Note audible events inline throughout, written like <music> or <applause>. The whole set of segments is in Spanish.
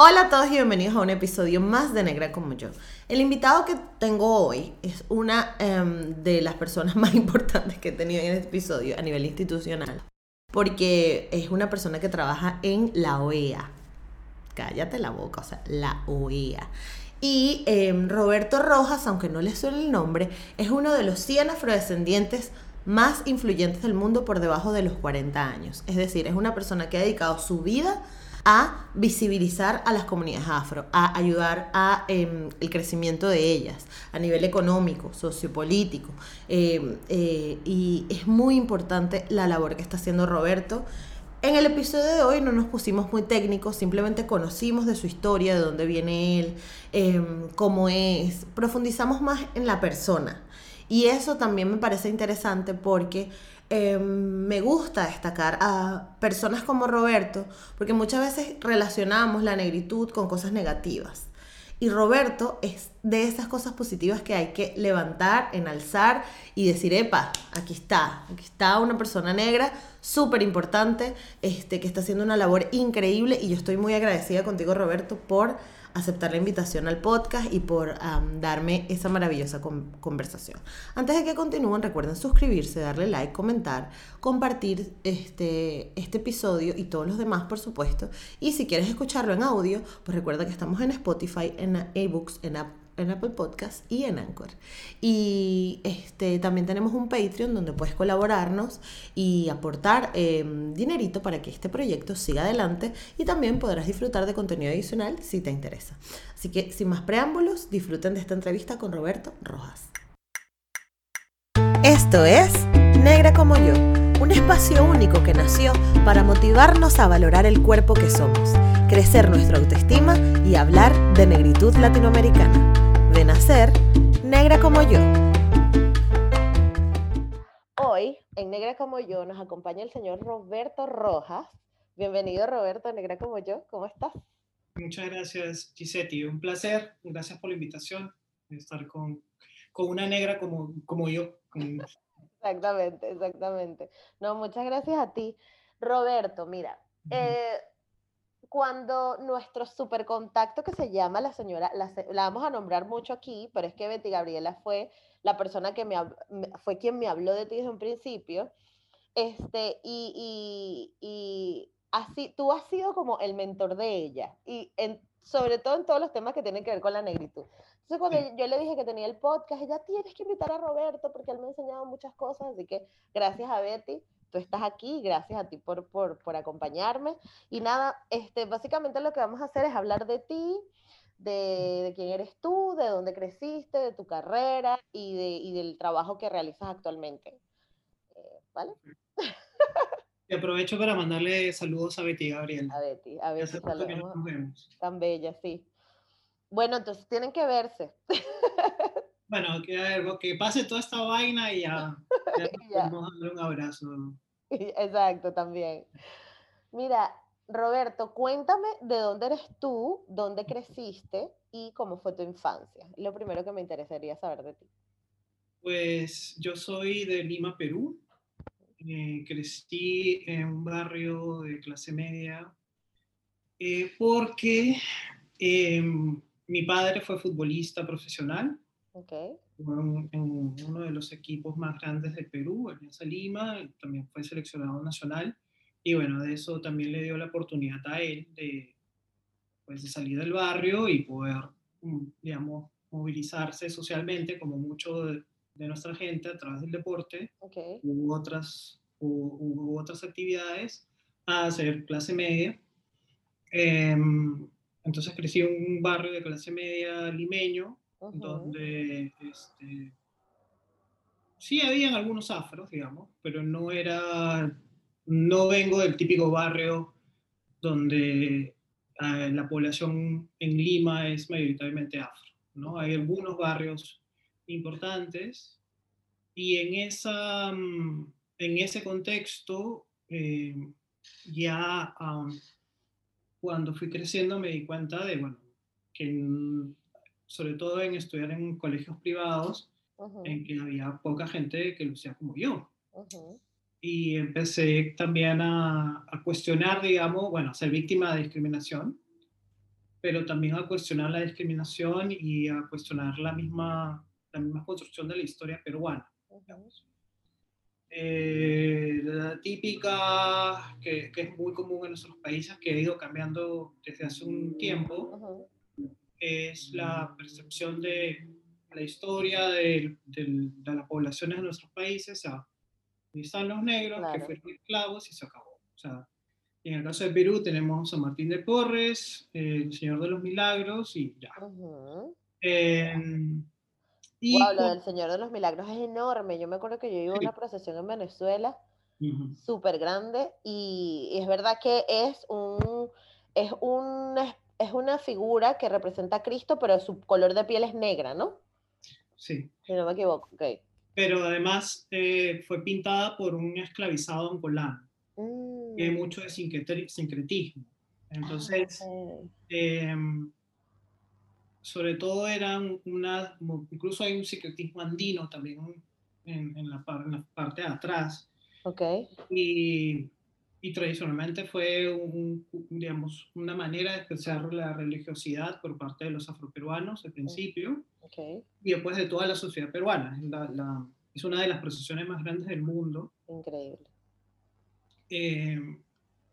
Hola a todos y bienvenidos a un episodio más de Negra como yo. El invitado que tengo hoy es una em, de las personas <laughs> más importantes que he tenido en este episodio a nivel institucional, porque es una persona que trabaja en la OEA. Cállate la boca, o sea, la OEA. Y em, Roberto Rojas, aunque no le suene el nombre, es uno de los 100 afrodescendientes más influyentes del mundo por debajo de los 40 años. Es decir, es una persona que ha dedicado su vida a visibilizar a las comunidades afro, a ayudar a em, el crecimiento de ellas a nivel económico, sociopolítico. Em, eh, y es muy importante la labor que está haciendo Roberto. En el episodio de hoy no nos pusimos muy técnicos, simplemente conocimos de su historia, de dónde viene él, em, cómo es, profundizamos más en la persona. Y eso también me parece interesante porque Em, me gusta destacar a personas como Roberto, porque muchas veces relacionamos la negritud con cosas negativas. Y Roberto es de esas cosas positivas que hay que levantar, enalzar y decir, epa, aquí está, aquí está una persona negra súper importante, este, que está haciendo una labor increíble y yo estoy muy agradecida contigo, Roberto, por aceptar la invitación al podcast y por darme esa maravillosa conversación. Antes de que continúen, recuerden suscribirse, darle like, comentar, compartir este, este episodio y todos los demás, por supuesto. Y si quieres escucharlo en audio, pues recuerda que estamos en Spotify, en ebooks, en Apple en Apple Podcast y en Anchor. Y este, también tenemos un Patreon donde puedes colaborarnos y aportar em, dinerito para que este proyecto siga adelante y también podrás disfrutar de contenido adicional si te interesa. Así que sin más preámbulos, disfruten de esta entrevista con Roberto Rojas. Esto es Negra como yo, un espacio único que nació para motivarnos a valorar el cuerpo que somos, crecer nuestra autoestima y hablar de negritud latinoamericana de nacer negra como yo. Hoy, en Negra como yo, nos acompaña el señor Roberto Rojas. Bienvenido, Roberto, Negra como yo. ¿Cómo estás? Muchas gracias, Gisetti. Un placer. Gracias por la invitación de estar con, con una negra como, como yo. Exactamente, exactamente. No, muchas gracias a ti. Roberto, mira, eh, cuando nuestro super contacto que se llama la señora, la, vamos a nombrar mucho aquí, pero es que Betty Gabriela fue la persona que me, fue quien me habló de ti desde un principio, este, y, y, así, tú has sido como el mentor de ella, y en, sobre todo en todos los temas que tienen que ver con la negritud. Entonces, cuando yo le dije que tenía el podcast, ella, tienes que invitar a Roberto porque él me ha enseñado muchas cosas, así que gracias a Betty tú estás aquí, gracias a ti por, por, por, acompañarme. Y nada, este, básicamente lo que vamos a hacer es hablar de ti, de, de quién eres tú, de dónde creciste, de tu carrera y, de, y del trabajo que realizas actualmente. Eh, ¿Vale? Y aprovecho para mandarle saludos a Betty Gabriel. A Betty, a Betty, saludos. Nos vemos. Tan bella, sí. Bueno, entonces tienen que verse. <laughs> Bueno, que, que pase toda esta vaina y ya, <laughs> ya, Vamos a darle un abrazo. <laughs> Exacto, también. Mira, Roberto, cuéntame de dónde eres tú, dónde creciste y cómo fue tu infancia. Lo primero que me interesaría saber de ti. Pues yo soy de Lima, Perú. Eh, crecí en un barrio de clase media eh, porque em, mi padre fue futbolista profesional Okay. En, uno de los equipos más grandes del Perú, Alianza Lima, también fue seleccionado nacional. Y bueno, de eso también le dio la oportunidad a él de, pues, de salir del barrio y poder, mm, digamos, movilizarse socialmente, como mucho de, nuestra gente, a través del deporte. Okay. Hubo, otras, hubo, otras actividades a hacer clase media. Em, entonces crecí en un barrio de clase media limeño, donde este, sí habían algunos afros, digamos, pero no era no vengo del típico barrio donde eh, la población en Lima es mayoritariamente afro, ¿no? Hay algunos barrios importantes y en, esa, mm, en ese contexto eh, ya cuando fui creciendo me di cuenta de, bueno, que sobre todo en estudiar en colegios privados, en que había poca gente que lucía como yo. Y empecé también a, a, cuestionar, digamos, bueno, a ser víctima de discriminación, pero también a cuestionar la discriminación y a cuestionar la misma, la misma construcción de la historia peruana. Eh, la típica, que, que, es muy común en nuestros países, que ha ido cambiando desde hace un tiempo, es la percepción de la historia de, de, las poblaciones de nuestros países. O sea, están los negros que fueron esclavos y se acabó. O sea, en el caso de Perú tenemos San Martín de Porres, el Señor de los Milagros y ya. Y wow, lo del Señor de los Milagros es enorme. Yo me acuerdo que yo iba a una procesión en Venezuela, súper grande, y, es verdad que es un, es, una, es una figura que representa a Cristo, pero su color de piel es negra, ¿no? Sí. Si no me equivoco, ok. Pero además eh, fue pintada por un esclavizado angolano. Mm. hay mucho de sincretismo. Entonces, em, sobre todo eran una, incluso hay un secretismo andino también en, la, parte de atrás. Ok. Y, y tradicionalmente fue un, digamos, una manera de expresar la religiosidad por parte de los afroperuanos al principio okay. y después de toda la sociedad peruana. La, es una de las procesiones más grandes del mundo. Increíble. Eh,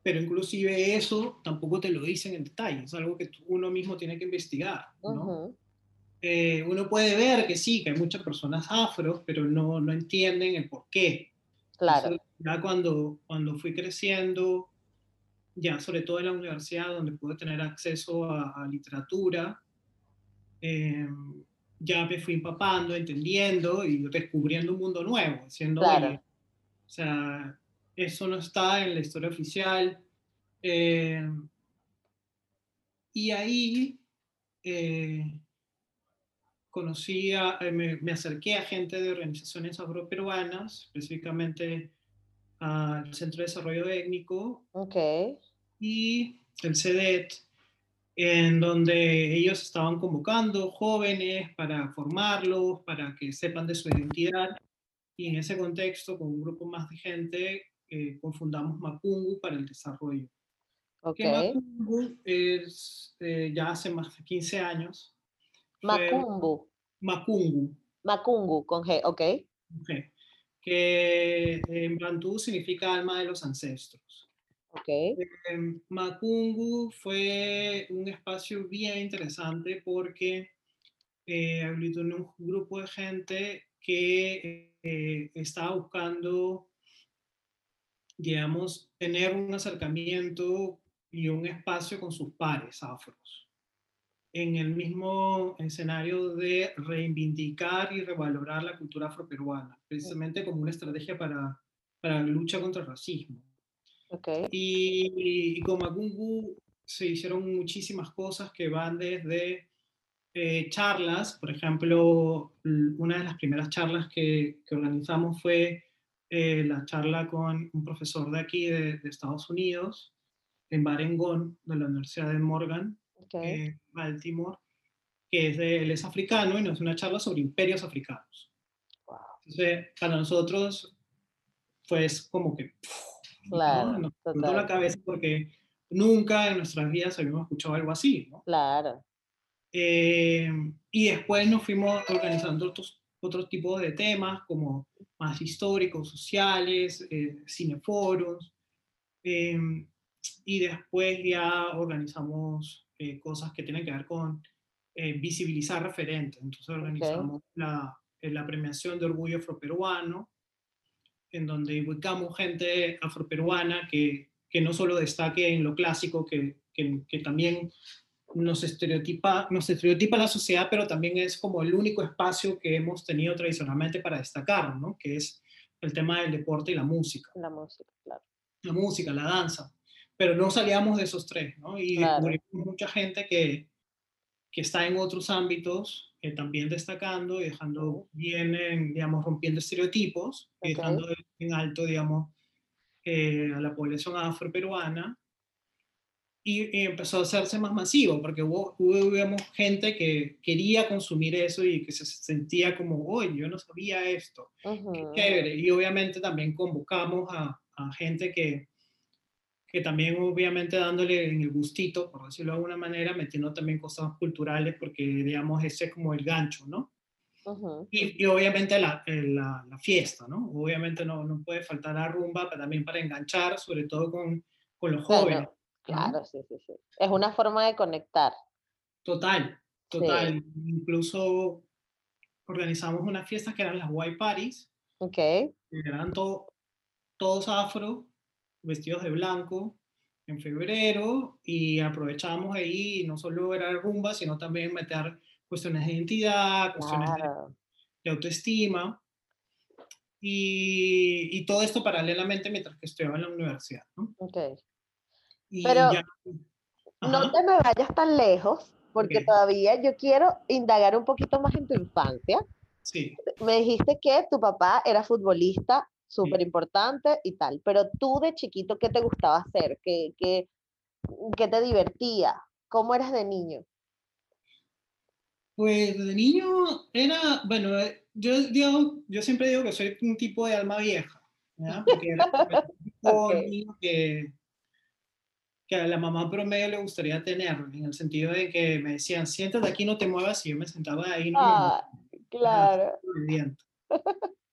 pero inclusive eso tampoco te lo dicen en detalle, es algo que uno mismo tiene que investigar, ¿no? Eh, uno puede ver que sí, que hay muchas personas afro, pero no, no entienden el por qué. Claro. Ya cuando, cuando fui creciendo, ya sobre todo en la universidad, donde pude tener acceso a, literatura, eh, ya me fui empapando, entendiendo y descubriendo un mundo nuevo, siendo, claro. o sea, eso no está en la historia oficial. Eh, y ahí eh, conocí, a, eh, me, acerqué a gente de organizaciones afroperuanas, específicamente al Centro de Desarrollo Étnico okay. y el CEDET, en donde ellos estaban convocando jóvenes para formarlos, para que sepan de su identidad. Y en ese contexto, con un grupo más de gente, eh, confundamos Macungu para el desarrollo. Okay. Macungu es eh, ya hace más de 15 años. Macungu. Macungu. Macungu, con G, ok. Okay. Que en Bantú significa alma de los ancestros. Okay. Eh, Macungu fue un espacio bien interesante porque eh, aglutinó un grupo de gente que eh, estaba buscando digamos, tener un acercamiento y un espacio con sus pares afros, en el mismo escenario de reivindicar y revalorar la cultura afroperuana, precisamente como una estrategia para, para la lucha contra el racismo. Okay. Y, y, con Magungu se hicieron muchísimas cosas que van desde eh, charlas, por ejemplo, una de las primeras charlas que, que organizamos fue eh, la charla con un profesor de aquí, de, Estados Unidos, en Barengón, de la Universidad de Morgan, okay. Baltimore, que es de, él es africano y nos hace una charla sobre imperios africanos. Wow. Entonces, para nosotros fue como que claro, ¿no? nos la cabeza porque nunca en nuestras vidas habíamos escuchado algo así. ¿no? Claro. Eh, y después nos fuimos organizando otros, otros tipos de temas como más históricos, sociales, eh, cineforos, em, y después ya organizamos eh, cosas que tienen que ver con eh, visibilizar referentes. Entonces organizamos la, la, premiación de Orgullo Afroperuano, en donde ubicamos gente afroperuana que, que no solo destaque en lo clásico, que, que, que también nos estereotipa, nos estereotipa la sociedad, pero también es como el único espacio que hemos tenido tradicionalmente para destacar, ¿no? Que es el tema del deporte y la música. La música, claro. la música, la danza, pero no salíamos de esos tres, ¿no? Y descubrimos mucha gente que, que está en otros ámbitos eh, también destacando y dejando bien, digamos, rompiendo estereotipos, y dejando en alto, digamos, eh, a la población afroperuana. Y, y, empezó a hacerse más masivo, porque hubo, hubo gente que quería consumir eso y que se sentía como, oye, yo no sabía esto, qué chévere. Y obviamente también convocamos a, a gente que, que también obviamente dándole en el gustito, por decirlo de alguna manera, metiendo también cosas culturales, porque digamos, ese es como el gancho, ¿no? y, y, obviamente la, eh, la, la, fiesta, ¿no? Obviamente no, no puede faltar la rumba, pero también para enganchar, sobre todo con, con los jóvenes. Claro, sí, sí, sí. Es una forma de conectar. Total, total. Incluso organizamos unas fiestas que eran las white parties. Ok. Que eran todo, todos afro, vestidos de blanco, en febrero, y aprovechábamos ahí, no solo era rumba, sino también meter cuestiones de identidad, cuestiones de, autoestima, y, y, todo esto paralelamente mientras que estudiaba en la universidad. ¿no? Okay. Pero no te me vayas tan lejos, porque todavía yo quiero indagar un poquito más en tu infancia. Sí. Me dijiste que tu papá era futbolista súper importante y tal. Pero tú de chiquito, ¿qué te gustaba hacer? ¿Qué, qué, qué te divertía? ¿Cómo eras de niño? Pues de niño era, bueno, yo, digo, yo siempre digo que soy un tipo de alma vieja. Porque era un <laughs> niño que, que a la mamá promedio le gustaría tener, en el sentido de que me decían, siéntate aquí, no te muevas, y yo me sentaba ahí. No ah, claro <laughs>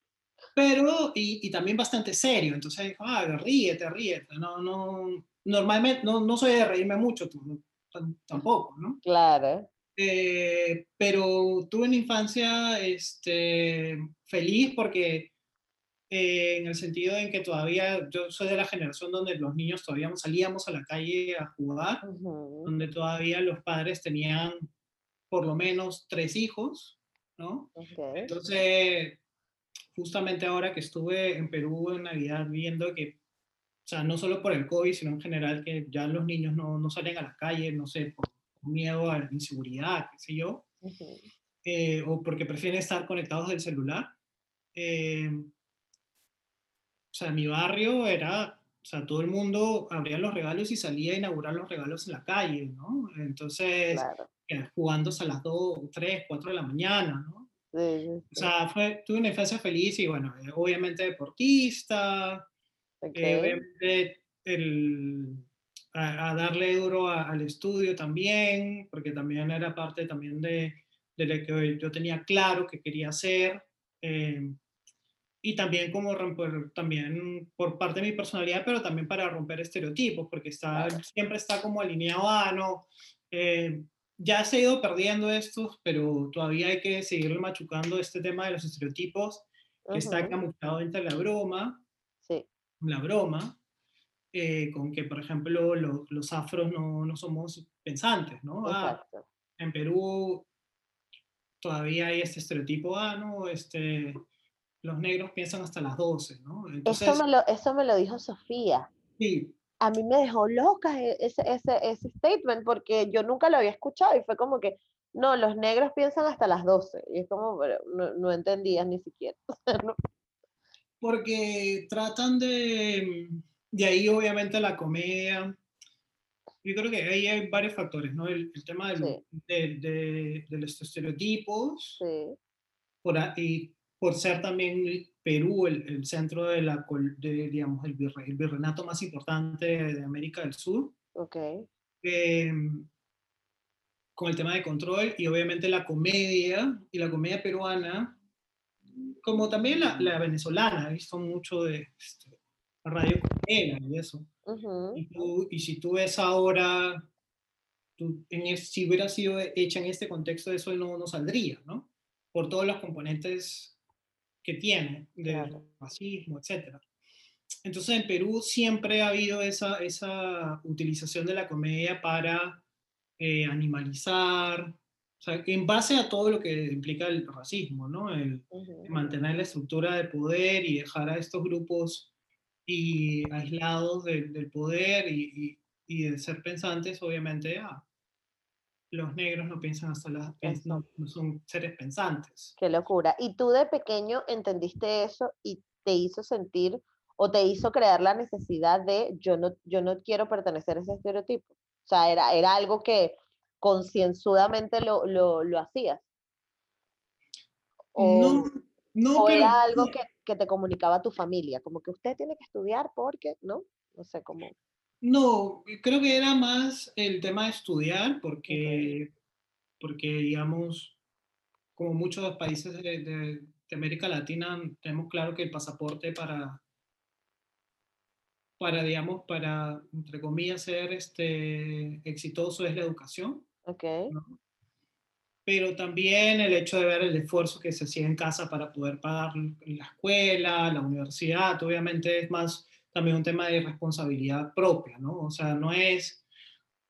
pero, y, y, también bastante serio, entonces dijo, ah, ríete, ríete, no, no, normalmente no, no soy de reírme mucho, tú, tampoco, ¿no? Claro. Eh, pero tuve una infancia este, feliz porque eh, en el sentido en que todavía yo soy de la generación donde los niños todavía salíamos a la calle a jugar, donde todavía los padres tenían por lo menos tres hijos, ¿no? Entonces justamente ahora que estuve en Perú en Navidad viendo que, o sea, no solo por el COVID, sino en general que ya los niños no, no salen a la calle, no sé, por miedo a la inseguridad, qué sé yo, eh, o porque prefieren estar conectados del celular. Eh, o sea, mi barrio era, o sea, todo el mundo abría los regalos y salía a inaugurar los regalos en la calle, ¿no? Entonces, claro. jugando a las 2, 3, 4 de la mañana, ¿no? O sea, fue, tuve una infancia feliz y bueno, eh, obviamente deportista, eh, obviamente el, a, darle duro al estudio también, porque también era parte también de, de lo que yo tenía claro que quería hacer. Eh, y también como romper, también por parte de mi personalidad, pero también para romper estereotipos, porque está, siempre está como alineado a, no, ya se ha ido perdiendo estos, pero todavía hay que seguir machucando este tema de los estereotipos que está camuflado entre la broma, sí. la broma, eh, con que, por ejemplo, los afros no, no, somos pensantes, ¿no? Ah, en Perú todavía hay este estereotipo, ah, no, este, los negros piensan hasta las 12, ¿no? Entonces, eso, me lo, eso me lo dijo Sofía. Sí, a mí me dejó loca e, ese, ese, ese statement porque yo nunca lo había escuchado y fue como que, no, los negros piensan hasta las 12. Y es como, no, no entendías ni siquiera. <laughs> Porque tratan de, de ahí obviamente la comedia. Yo creo que ahí hay varios factores, ¿no? El, tema de, de, de, los estereotipos. Sí. Por ahí, por ser también Perú el, el centro de la, de, digamos, el, el, virreinato más importante de América del Sur. Ok. Eh, con el tema de control y obviamente la comedia y la comedia peruana, como también la, la venezolana, he visto mucho de este, radio comedia y eso. y, tú, y, si tú ves ahora, tú, en si hubiera sido hecha en este contexto, eso no, no saldría, ¿no? Por todos los componentes que tiene de racismo, etc. Entonces en Perú siempre ha habido esa, esa utilización de la comedia para eh, animalizar, o sea, en base a todo lo que implica el racismo, ¿no? El, Mantener la estructura de poder y dejar a estos grupos y aislados del poder y, y, de ser pensantes, obviamente, ah, los negros no piensan hasta las, no, no son seres pensantes. Qué locura. ¿Y tú de pequeño entendiste eso y te hizo sentir o te hizo crear la necesidad de yo no, yo no quiero pertenecer a ese estereotipo? O sea, era, era algo que concienzudamente lo, lo, lo hacías. O, no, no, era algo que, que, te comunicaba tu familia, como que usted tiene que estudiar porque, ¿no? No sé cómo. No, creo que era más el tema de estudiar, porque, porque digamos, como muchos países de, de, América Latina, tenemos claro que el pasaporte para, para digamos, para, entre comillas, ser este, exitoso es la educación. Okay pero también el hecho de ver el esfuerzo que se hacía en casa para poder pagar la escuela, la universidad, obviamente es más también un tema de responsabilidad propia, ¿no? O sea, no es,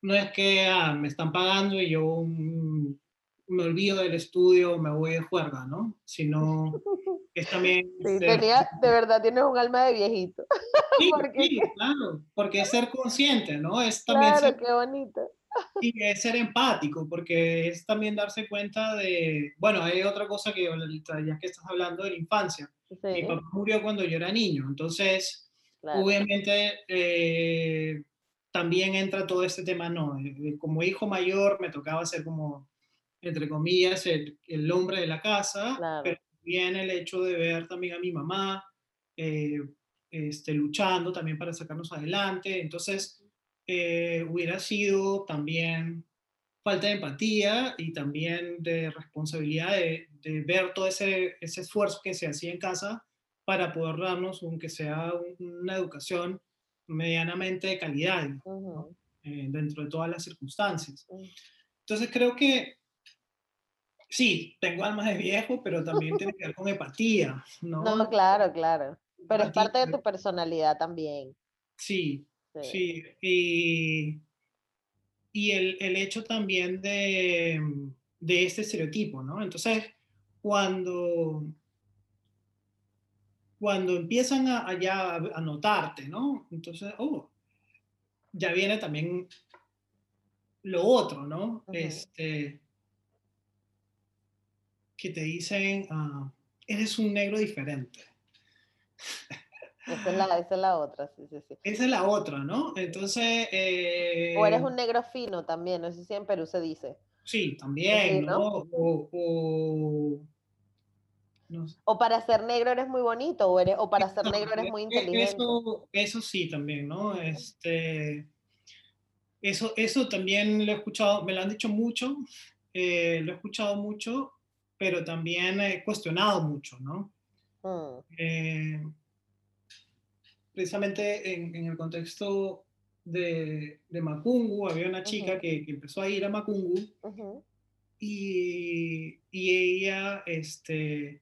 no es que ah, me están pagando y yo mm, me olvido del estudio, me voy de juerga, ¿no? Sino <laughs> es también... Sí, tenía, de verdad tienes un alma de viejito. <laughs> Sí, sí, claro, porque es ser consciente, ¿no? Es también claro, qué bonito y es ser empático, porque es también darse cuenta de, bueno, hay otra cosa que ya que estás hablando de la infancia. Mi papá murió cuando yo era niño, entonces, obviamente, eh, también entra todo este tema, no, eh, eh, como hijo mayor me tocaba ser como, entre comillas, el, el hombre de la casa, pero también el hecho de ver también a mi mamá este, luchando también para sacarnos adelante, entonces eh, hubiera sido también falta de empatía y también de responsabilidad de, ver todo ese, ese, esfuerzo que se hacía en casa para poder darnos, aunque sea una educación medianamente de calidad eh, dentro de todas las circunstancias. Entonces creo que sí, tengo alma de viejo, pero también tiene que ver con empatía. No, no claro, claro. Pero es parte de tu personalidad también. Sí, Sí, y, y el, el, hecho también de, de, este estereotipo, ¿no? Entonces, cuando, cuando empiezan a, a notarte, ¿no? Entonces, oh, ya viene también lo otro, ¿no? Este, que te dicen, ah, eres un negro diferente. Esa es, la, esa es la otra, sí, sí, sí. Esa es la otra, ¿no? Entonces... Eh, o eres un negro fino también, no sé si en Perú se dice. Sí, también, ¿no? O, o, o, para ser negro eres muy bonito, o, eres, o para ser negro eres muy e, inteligente. Eso, eso sí también, ¿no? Este, eso, eso también lo he escuchado, me lo han dicho mucho, eh, lo he escuchado mucho, pero también he cuestionado mucho, ¿no? Mm. Eh, precisamente en, el contexto de, de, Macungu, había una chica que, empezó a ir a Macungu y, y, ella este,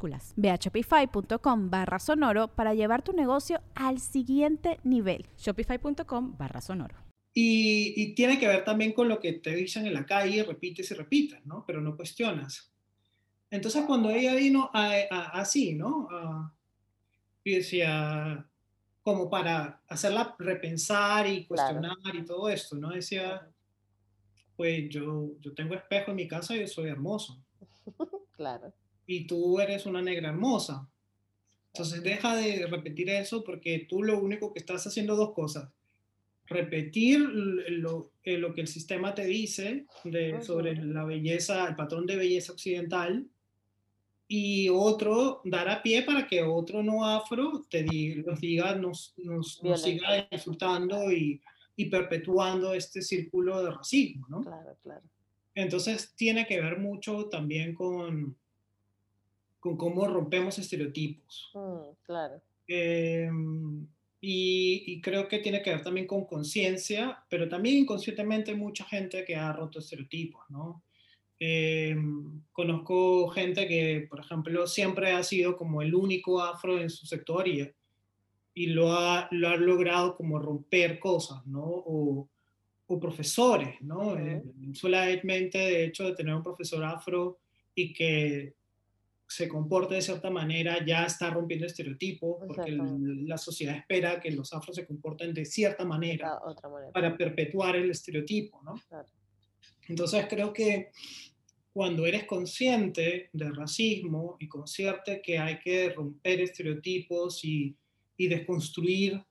Ve a shopify.com barra sonoro para llevar tu negocio al siguiente nivel. Shopify.com barra sonoro. Y, tiene que ver también con lo que te dicen en la calle, repites y repites, ¿no? Pero no cuestionas. Entonces cuando ella vino así, ¿no? y decía, como para hacerla repensar y cuestionar y todo esto, ¿no? Decía, pues yo, yo tengo espejo en mi casa y yo soy hermoso. <laughs> claro y tú eres una negra hermosa. Entonces deja de repetir eso porque tú lo único que estás haciendo dos cosas. Repetir lo, eh, lo que el sistema te dice de, sobre la belleza, el patrón de belleza occidental, y otro dar a pie para que otro no afro te diga, nos nos, nos, siga insultando y, y, perpetuando este círculo de racismo, ¿no? Claro, claro. Entonces tiene que ver mucho también con, con cómo rompemos estereotipos. Mm, claro. Em, y, y, creo que tiene que ver también con conciencia, pero también inconscientemente mucha gente que ha roto estereotipos, ¿no? Eh, conozco gente que, por ejemplo, siempre ha sido como el único afro en su sector y, y lo, ha, lo ha logrado como romper cosas, ¿no? O, o profesores, ¿no? Eh, solamente, de hecho, de tener un profesor afro y que se comporte de cierta manera, ya está rompiendo estereotipos, porque la sociedad espera que los afros se comporten de cierta manera, manera. para perpetuar el estereotipo, ¿no? Entonces creo que cuando eres consciente del racismo y consciente que hay que romper estereotipos y, y desconstruir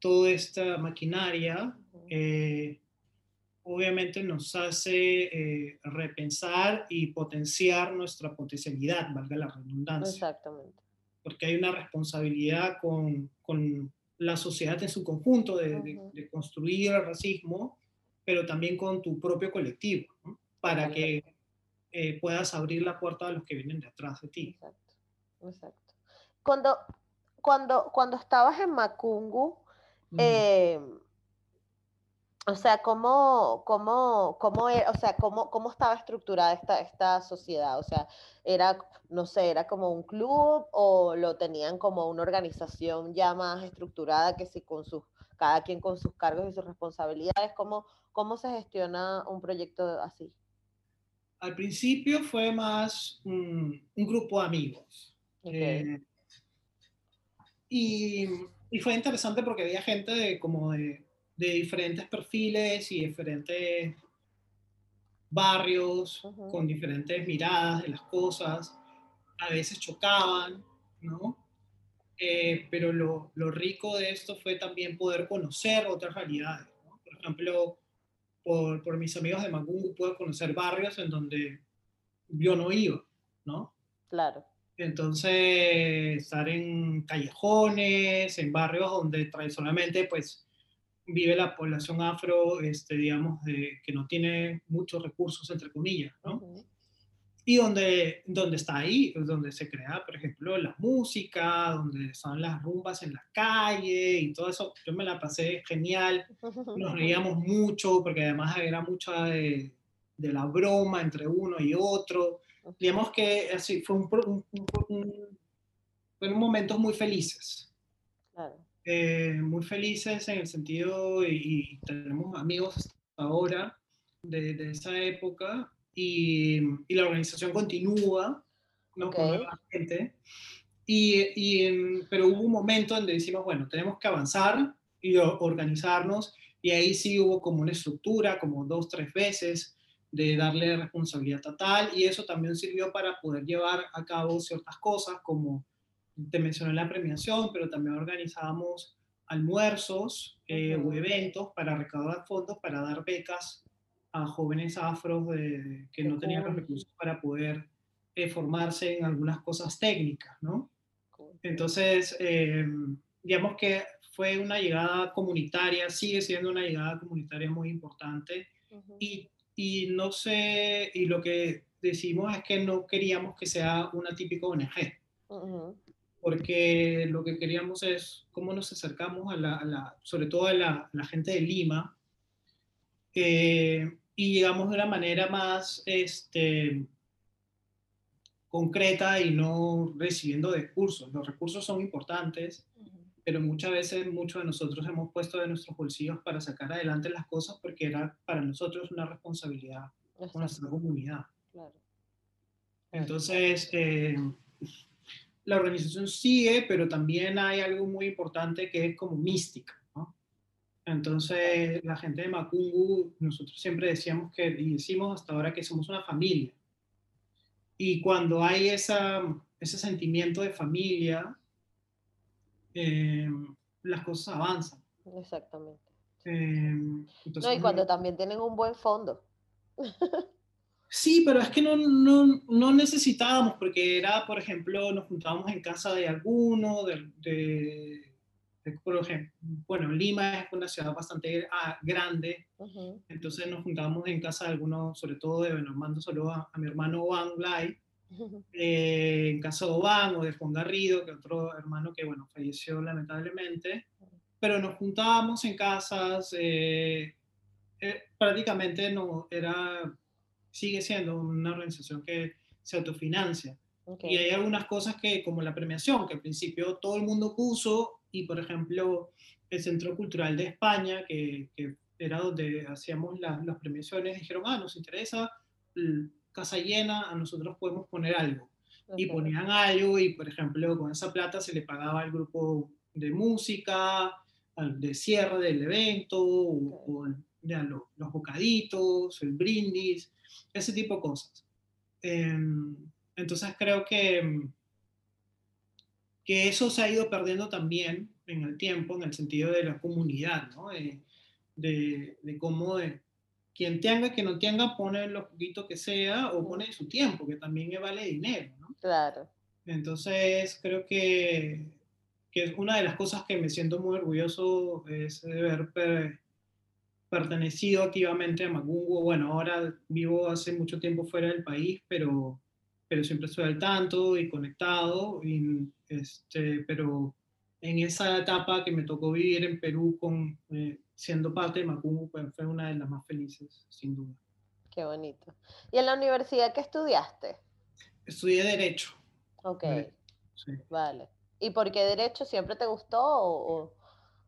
toda esta maquinaria, eh, obviamente nos hace eh, repensar y potenciar nuestra potencialidad, valga la redundancia. Exactamente. Porque hay una responsabilidad con, con la sociedad en su conjunto de, de, construir el racismo, pero también con tu propio colectivo, ¿no? para que eh, puedas abrir la puerta a los que vienen detrás de ti. Exacto, exacto. Cuando, cuando, cuando estabas en Macungu, eh, o sea, ¿cómo, cómo, cómo, era, o sea, cómo, cómo estaba estructurada esta, esta sociedad? O sea, era, no sé, era como un club o lo tenían como una organización ya más estructurada que si con sus, cada quien con sus cargos y sus responsabilidades, ¿cómo, cómo se gestiona un proyecto así? al principio fue más un, grupo de amigos. Eh, y, fue interesante porque había gente de, como de, diferentes perfiles y diferentes barrios, con diferentes miradas de las cosas. A veces chocaban, ¿no? Eh, pero lo, lo, rico de esto fue también poder conocer otras realidades. ¿no? Por ejemplo, por, por mis amigos de Magungu puedo conocer barrios en donde yo no iba, ¿no? Claro. Entonces, estar en callejones, en barrios donde tradicionalmente, pues, vive la población afro, este, digamos, de, que no tiene muchos recursos, entre comillas, ¿no? y donde, donde está ahí, donde se crea, por ejemplo, la música, donde están las rumbas en la calle y todo eso. Yo me la pasé genial, nos <laughs> reíamos mucho porque además era mucha de, de la broma entre uno y otro. Digamos que así fue un, un, fueron momentos muy felices. Claro. Eh, muy felices en el sentido, y, tenemos amigos ahora de, de esa época, y, la organización continúa, ¿no? Con nueva gente. Y, y, pero hubo un momento donde decimos, bueno, tenemos que avanzar y organizarnos, y ahí sí hubo como una estructura, como dos, tres veces, de darle responsabilidad total, y eso también sirvió para poder llevar a cabo ciertas cosas, como te mencioné la premiación, pero también organizábamos almuerzos eh, o eventos para recaudar fondos para dar becas a jóvenes afros de, que no tenían los recursos para poder eh, formarse en algunas cosas técnicas, ¿no? Entonces, em, digamos que fue una llegada comunitaria, sigue siendo una llegada comunitaria muy importante y, y, no sé, y lo que decimos es que no queríamos que sea una típica ONG, porque lo que queríamos es cómo nos acercamos a la, sobre todo a la, la gente de Lima, eh, y llegamos de una manera más este, concreta y no recibiendo recursos. Los recursos son importantes, pero muchas veces muchos de nosotros hemos puesto de nuestros bolsillos para sacar adelante las cosas porque era para nosotros una responsabilidad con nuestra comunidad. Entonces, eh, la organización sigue, pero también hay algo muy importante que es como mística. Entonces, la gente de Macungu, nosotros siempre decíamos que, y decimos hasta ahora que somos una familia. Y cuando hay esa, ese sentimiento de familia, eh, las cosas avanzan. Exactamente. Eh, no, y cuando también tienen un buen fondo. <laughs> Sí, pero es que no, no, no, necesitábamos, porque era, por ejemplo, nos juntábamos en casa de alguno, de, por ejemplo, bueno, Lima es una ciudad bastante ah, grande, entonces nos juntábamos en casa de alguno, sobre todo de, bueno, mando solo a, mi hermano Juan Lai, eh, en casa de Oban o de Juan Garrido, que otro hermano que, bueno, falleció lamentablemente, pero nos juntábamos en casas, eh, eh, prácticamente no, era, sigue siendo una organización que se autofinancia. Y hay algunas cosas que, como la premiación, que al principio todo el mundo puso, y por ejemplo, el Centro Cultural de España, que, que era donde hacíamos las premiaciones, dijeron, ah, nos interesa, casa llena, a nosotros podemos poner algo. Y ponían algo, y por ejemplo, con esa plata se le pagaba al grupo de música, al de cierre del evento, o, los bocaditos, el brindis, ese tipo de cosas. Em, entonces creo que, que eso se ha ido perdiendo también en el tiempo, en el sentido de la comunidad, ¿no? de, de, cómo de, quien tenga, que no tenga, pone lo poquito que sea o pone su tiempo, que también vale dinero. ¿no? Claro. Entonces creo que, que es una de las cosas que me siento muy orgulloso es de haber pertenecido activamente a Magungo. Bueno, ahora vivo hace mucho tiempo fuera del país, pero pero siempre estoy al tanto y conectado, y, este, pero en esa etapa que me tocó vivir en Perú con, eh, siendo parte de Macumbo, pues fue una de las más felices, sin duda. Qué bonito. ¿Y en la universidad qué estudiaste? Estudié Derecho. Ok. Sí. Vale. ¿Y por qué Derecho siempre te gustó o,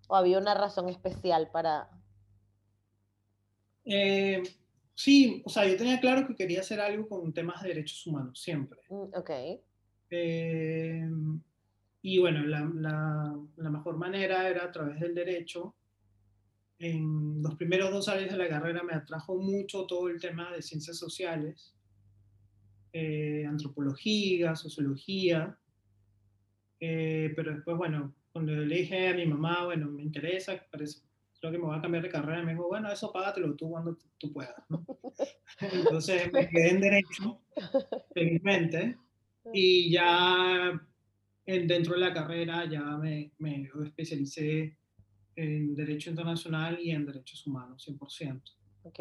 o había una razón especial para...? Eh, Sí, o sea, yo tenía claro que quería hacer algo con temas de derechos humanos, siempre. Mm, ok. Eh, y bueno, la, la, mejor manera era a través del derecho. En los primeros dos años de la carrera me atrajo mucho todo el tema de ciencias sociales, eh, antropología, sociología. Eh, pero después, bueno, cuando le dije a mi mamá, bueno, me interesa, parece, creo que me voy a cambiar de carrera. Y me dijo, bueno, eso págatelo tú cuando tú puedas. <laughs> Entonces me quedé en Derecho, felizmente, y ya dentro de la carrera ya me, me especialicé en Derecho Internacional y en Derechos Humanos, 100%. Ok.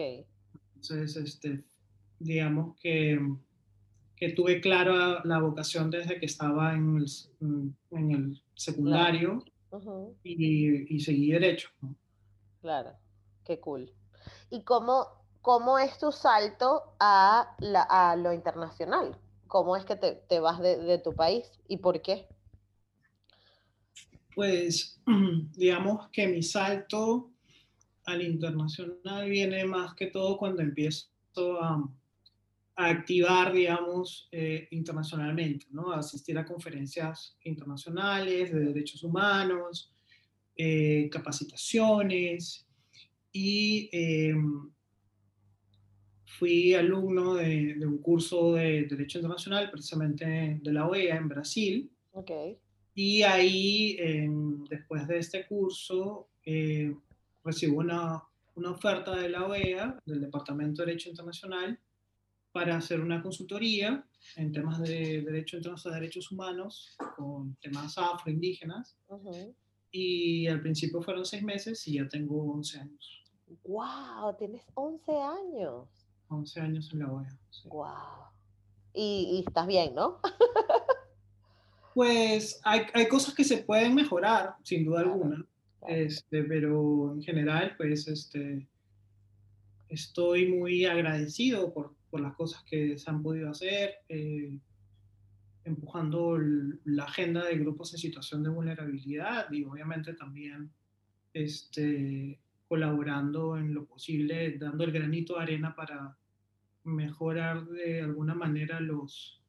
Entonces, este, digamos que, que tuve clara la vocación desde que estaba en el, en el secundario y, y, seguí Derecho. Claro, qué cool. ¿Y cómo, cómo es tu salto a, la, a lo internacional? ¿Cómo es que te, te vas de, de, tu país y por qué? Pues <clears throat> digamos que mi salto al internacional viene más que todo cuando empiezo a, a activar, digamos, eh, internacionalmente, ¿no? A asistir a conferencias internacionales de derechos humanos, eh, capacitaciones y em, fui alumno de, un curso de Derecho Internacional, precisamente de la OEA en Brasil. Okay. Y ahí, em, después de este curso, eh, recibo una, una oferta de la OEA, del Departamento de Derecho Internacional, para hacer una consultoría en temas de derecho internacional, derechos humanos, con temas afroindígenas. Uh y al principio fueron seis meses y ya tengo 11 años. ¡Wow! Tienes 11 años. 11 años en la OEA. ¡Wow! Y, y, estás bien, ¿no? <laughs> pues hay, hay, cosas que se pueden mejorar, sin duda alguna. Este, pero en general, pues este, estoy muy agradecido por, por las cosas que se han podido hacer. Eh, empujando la agenda de grupos en situación de vulnerabilidad y obviamente también este, colaborando en lo posible, dando el granito de arena para mejorar de alguna manera los,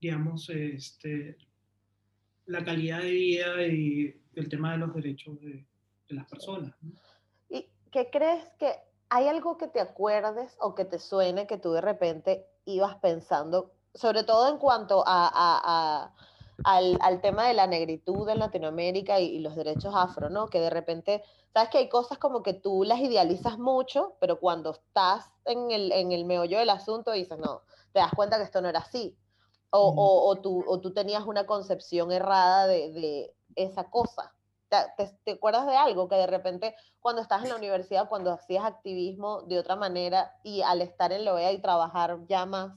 digamos, este, la calidad de vida y el tema de los derechos de, de las personas. ¿Y qué crees que hay algo que te acuerdes o que te suene que tú de repente ibas pensando sobre todo en cuanto a, al, tema de la negritud en Latinoamérica y, los derechos afro, ¿no? Que de repente, sabes que hay cosas como que tú las idealizas mucho, pero cuando estás en el, en el meollo del asunto dices, no, te das cuenta que esto no era así. O, o, tú, o tú, tenías una concepción errada de, de esa cosa. ¿Te, te, acuerdas de algo que de repente cuando estás en la universidad, cuando hacías activismo de otra manera y al estar en la OEA y trabajar ya más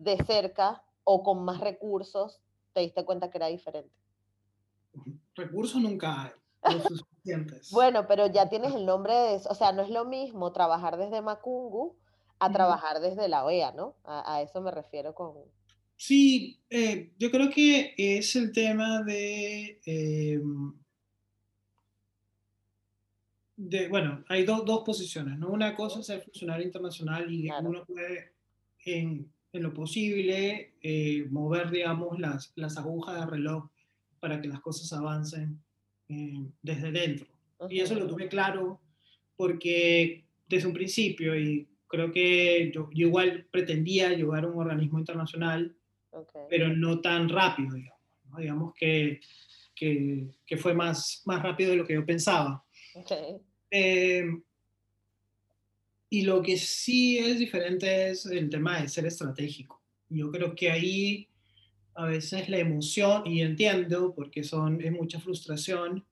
de cerca o con más recursos, te diste cuenta que era diferente? Recursos nunca hay. <laughs> bueno, pero ya tienes el nombre de eso. O sea, no es lo mismo trabajar desde Macungu a trabajar desde la OEA, ¿no? A, eso me refiero con... Sí, eh, yo creo que es el tema de... Em, de bueno, hay dos posiciones, ¿no? Una cosa es ser funcionario internacional y uno puede en en lo posible, eh, mover, digamos, las, las agujas del reloj para que las cosas avancen eh, desde dentro. Y eso lo tuve claro porque desde un principio, y creo que yo, igual pretendía llevar un organismo internacional, pero no tan rápido, digamos, digamos que, que, que, fue más, más rápido de lo que yo pensaba. Eh, y lo que sí es diferente es el tema de ser estratégico. Yo creo que ahí a veces la emoción, y entiendo porque son, es mucha frustración,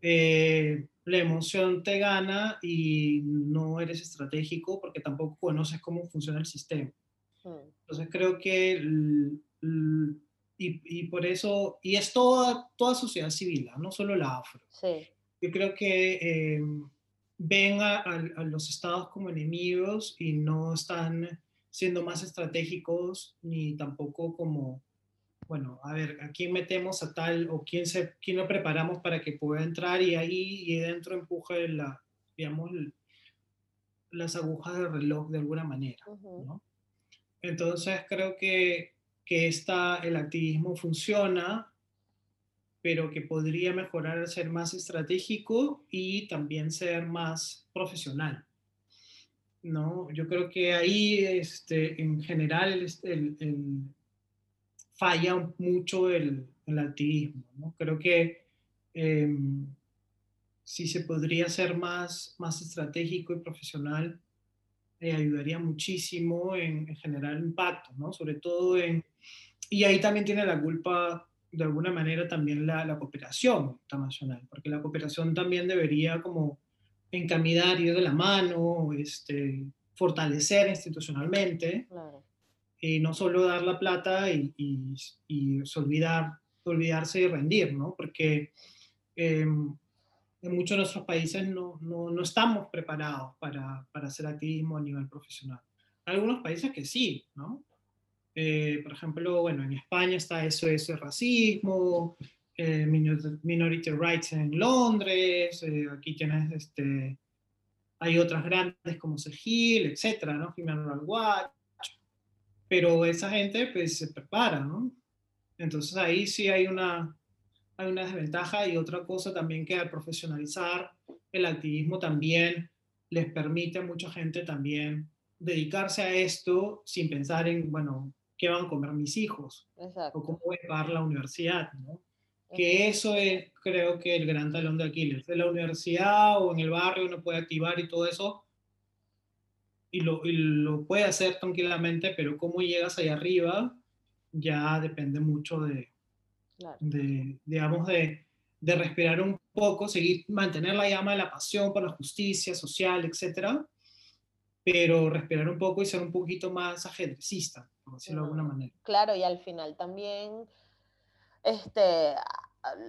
eh, la emoción te gana y no eres estratégico porque tampoco conoces cómo funciona el sistema. Hmm. Entonces creo que, y, y, por eso, y es toda, toda sociedad civil, no solo la afro. Sí. Yo creo que eh, ven a, los estados como enemigos y no están siendo más estratégicos ni tampoco como, bueno, a ver, ¿a quién metemos a tal o quién, se, quién lo preparamos para que pueda entrar y ahí y dentro empuje la, digamos, las agujas del reloj de alguna manera, ¿no? Entonces creo que, que esta, el activismo funciona pero que podría mejorar ser más estratégico y también ser más profesional. ¿no? Yo creo que ahí este, en general el, falla mucho el, el activismo. ¿no? Creo que em, si se podría ser más, más estratégico y profesional, eh, ayudaría muchísimo en, en, generar impacto, ¿no? sobre todo en... Y ahí también tiene la culpa de alguna manera también la, la, cooperación internacional, porque la cooperación también debería como encaminar, ir de la mano, este, fortalecer institucionalmente, y no solo dar la plata y, y, y olvidar, olvidarse y rendir, ¿no? Porque em, en muchos de nuestros países no, no, no estamos preparados para, para hacer activismo a nivel profesional. Algunos países que sí, ¿no? Eh, por ejemplo, bueno, en España está SOS Racismo, eh, Minority Rights en Londres, eh, aquí tienes, este, hay otras grandes como SEGIL, etcétera, ¿no? Human Watch, pero esa gente pues se prepara, ¿no? Entonces ahí sí hay una, hay una desventaja y otra cosa también que al profesionalizar el activismo también les permite a mucha gente también dedicarse a esto sin pensar en, bueno, qué van a comer mis hijos o cómo voy a pagar la universidad, ¿no? Que eso es, creo que, el gran talón de Aquiles. De la universidad o en el barrio uno puede activar y todo eso, y lo, lo puede hacer tranquilamente, pero cómo llegas ahí arriba ya depende mucho de, de digamos, de, de, respirar un poco, seguir, mantener la llama de la pasión por la justicia social, etcétera, pero respirar un poco y ser un poquito más ajedrecista por decirlo de alguna manera. Claro, y al final también, este,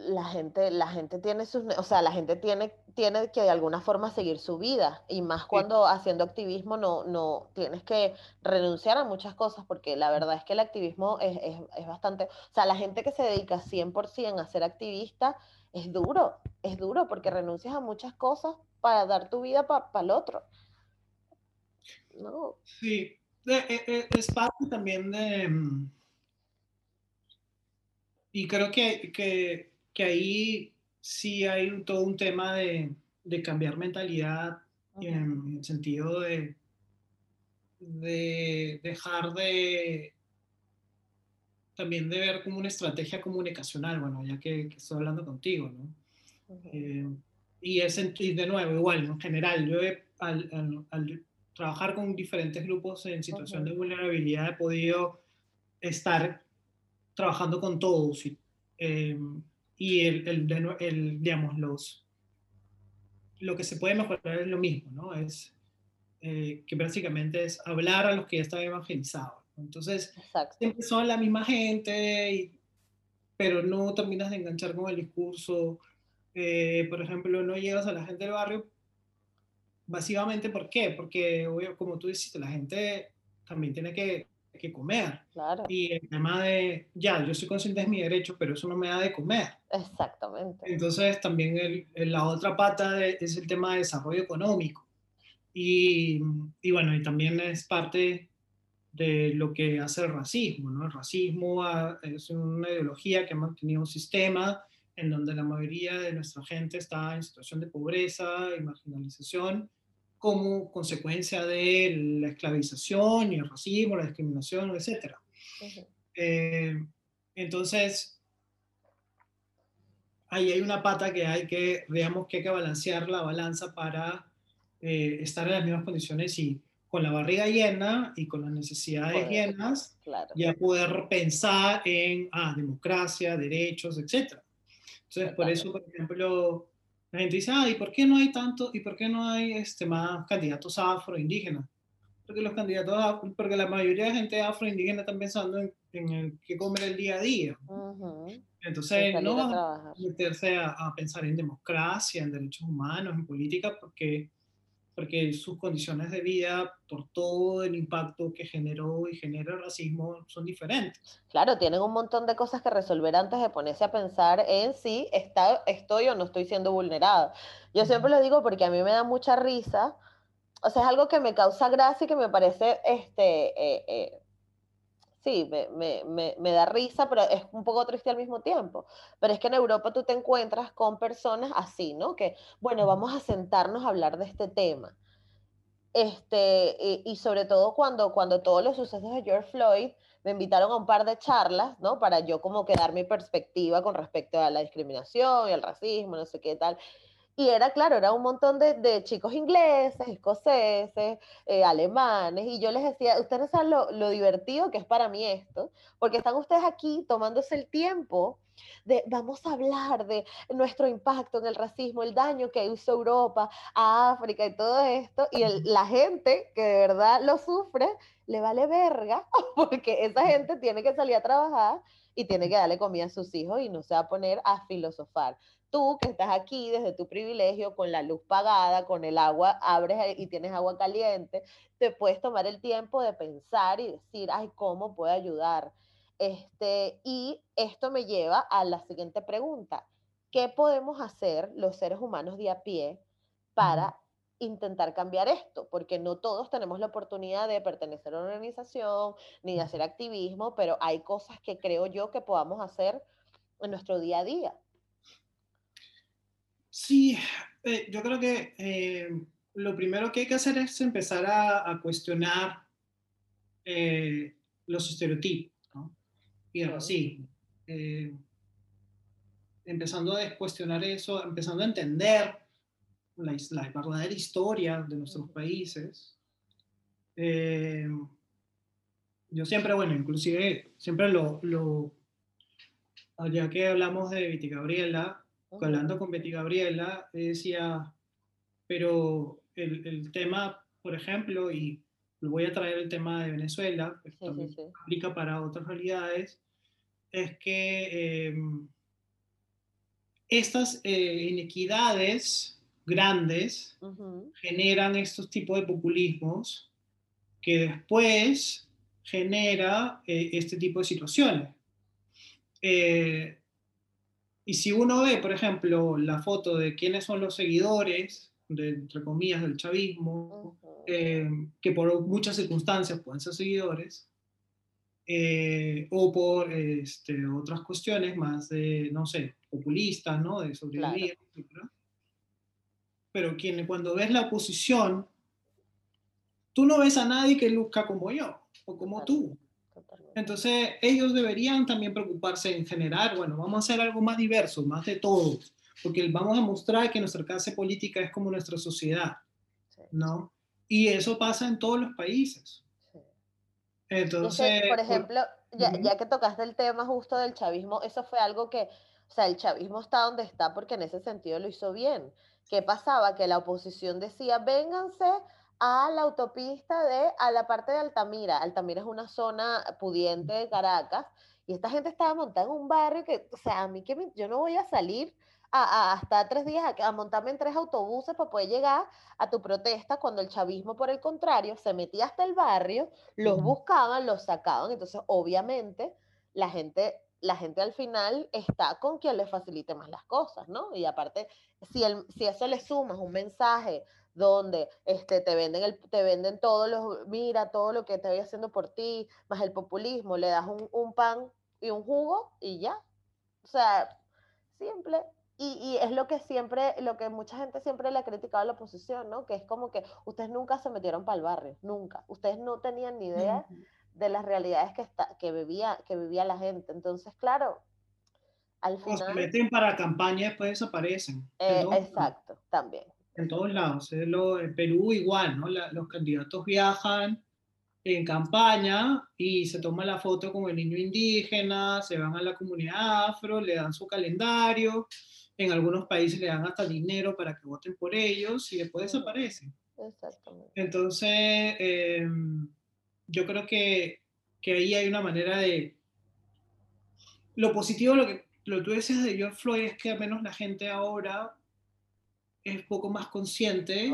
la gente, la gente tiene sus, o sea, la gente tiene, tiene que de alguna forma seguir su vida, y más cuando haciendo activismo no, no, tienes que renunciar a muchas cosas, porque la verdad es que el activismo es, es, es bastante, o sea, la gente que se dedica 100% a ser activista, es duro, es duro, porque renuncias a muchas cosas para dar tu vida para el otro. No. Sí, eh, eh, es parte también de... Mm, y creo que, que, que ahí sí hay todo un tema de, de cambiar mentalidad en el sentido de, de dejar de, también de ver como una estrategia comunicacional, bueno, ya que, estoy hablando contigo, ¿no? Eh, y, es de nuevo, igual, en general, yo al, al, trabajar con diferentes grupos en situación de vulnerabilidad he podido estar trabajando con todos y, eh, y el, el, el, digamos, los, lo que se puede mejorar es lo mismo, ¿no? Es eh, que básicamente es hablar a los que ya están evangelizados. Entonces, siempre son la misma gente, pero no terminas de enganchar con el discurso. Eh, por ejemplo, no llegas a la gente del barrio, básicamente, ¿por qué? Porque, como tú dijiste, la gente también tiene que, que comer. Claro. Y el tema de, ya, yo soy consciente de mi derecho, pero eso no me da de comer. Exactamente. Entonces, también el, la otra pata es el tema de desarrollo económico. Y, y bueno, y también es parte de lo que hace el racismo. ¿no? El racismo es una ideología que ha mantenido un sistema en donde la mayoría de nuestra gente está en situación de pobreza y marginalización como consecuencia de la esclavización y el racismo, la discriminación, etc. Eh, entonces, ahí hay una pata que hay que, digamos que hay que balancear la balanza para eh, estar en las mismas condiciones y con la barriga llena y con las necesidades llenas, ya poder pensar en ah, democracia, derechos, etc. Entonces, por eso, por ejemplo, la gente dice, ah, ¿y por qué no hay tanto, y por qué no hay este, más candidatos afro-indígenas? Porque los candidatos, porque la mayoría de gente afro-indígena están pensando en, en el qué comer el día a día. Entonces, no van a meterse a, a, pensar en democracia, en derechos humanos, en política, porque porque sus condiciones de vida, por todo el impacto que generó y genera el racismo, son diferentes. Claro, tienen un montón de cosas que resolver antes de ponerse a pensar en si está, estoy o no estoy siendo vulnerado. Yo siempre lo digo porque a mí me da mucha risa, o sea, es algo que me causa gracia y que me parece este, eh, eh, sí, me, da risa, pero es un poco triste al mismo tiempo. Pero es que en Europa tú te encuentras con personas así, ¿no? Que, bueno, vamos a sentarnos a hablar de este tema. Este, y, sobre todo cuando, cuando todos los sucesos de George Floyd me invitaron a un par de charlas, ¿no? Para yo como que dar mi perspectiva con respecto a la discriminación y al racismo, no sé qué tal. Y era, claro, era un montón de, de chicos ingleses, escoceses, eh, alemanes, y yo les decía, ustedes saben lo, lo, divertido que es para mí esto, porque están ustedes aquí tomándose el tiempo de, vamos a hablar de nuestro impacto en el racismo, el daño que hizo Europa a África y todo esto, y la gente que de verdad lo sufre, le vale verga, <laughs> porque esa gente tiene que salir a trabajar y tiene que darle comida a sus hijos y no se va a poner a filosofar tú que estás aquí desde tu privilegio, con la luz pagada, con el agua, abres y tienes agua caliente, te puedes tomar el tiempo de pensar y decir, ay, ¿cómo puedo ayudar? Este, y esto me lleva a la siguiente pregunta. ¿Qué podemos hacer los seres humanos de a pie para intentar cambiar esto? Porque no todos tenemos la oportunidad de pertenecer a una organización ni de hacer activismo, pero hay cosas que creo yo que podamos hacer en nuestro día a día. Sí, eh, yo creo que eh, lo primero que hay que hacer es empezar a, cuestionar eh, los estereotipos ¿no? y el racismo. empezando a cuestionar eso, empezando a entender la, la verdadera historia de nuestros países. yo siempre, bueno, inclusive, siempre lo, lo, ya que hablamos de Viti Gabriela, hablando con Betty Gabriela, decía, pero el, el, tema, por ejemplo, y voy a traer el tema de Venezuela, que también aplica para otras realidades, es que em, estas eh, inequidades grandes generan estos tipos de populismos que después genera eh, este tipo de situaciones. Eh, y si uno ve, por ejemplo, la foto de quiénes son los seguidores, de, entre comillas, del chavismo, eh, que por muchas circunstancias pueden ser seguidores, eh, o por este, otras cuestiones más de, no sé, populistas, ¿no? De sobrevivir, Pero quien, cuando ves la oposición, tú no ves a nadie que luzca como yo o como tú. Entonces, ellos deberían también preocuparse en generar, bueno, vamos a hacer algo más diverso, más de todos, porque vamos a mostrar que nuestra clase política es como nuestra sociedad, ¿no? Y eso pasa en todos los países. Entonces, por ejemplo, ya, ya, que tocaste el tema justo del chavismo, eso fue algo que, o sea, el chavismo está donde está porque en ese sentido lo hizo bien. ¿Qué pasaba? Que la oposición decía, vénganse a la autopista de, a la parte de Altamira. Altamira es una zona pudiente de Caracas y esta gente estaba montada en un barrio que, o sea, a mí que yo no voy a salir a, hasta tres días a, a, montarme en tres autobuses para poder llegar a tu protesta cuando el chavismo, por el contrario, se metía hasta el barrio, los buscaban, los sacaban. Entonces, obviamente, la gente la gente al final está con quien le facilite más las cosas, ¿no? Y aparte, si, el, si eso le sumas un mensaje donde este, te, venden el, te venden todo lo, mira todo lo que te voy haciendo por ti, más el populismo, le das un, un pan y un jugo y ya. O sea, simple. Y, y, es lo que siempre, lo que mucha gente siempre le ha criticado a la oposición, ¿no? Que es como que ustedes nunca se metieron para el barrio, nunca. Ustedes no tenían ni idea de las realidades que, está, que, vivía, que vivía la gente. Entonces, claro, al final... O se meten para campaña y después desaparecen. Eh, exacto, también en todos lados. En Perú igual, ¿no? los candidatos viajan en campaña y se toman la foto con el niño indígena, se van a la comunidad afro, le dan su calendario, en algunos países le dan hasta dinero para que voten por ellos y después desaparecen. Exactamente. Entonces, em, yo creo que, que, ahí hay una manera de... Lo positivo, lo que, lo que tú decías de George Floyd es que al menos la gente ahora es poco más consciente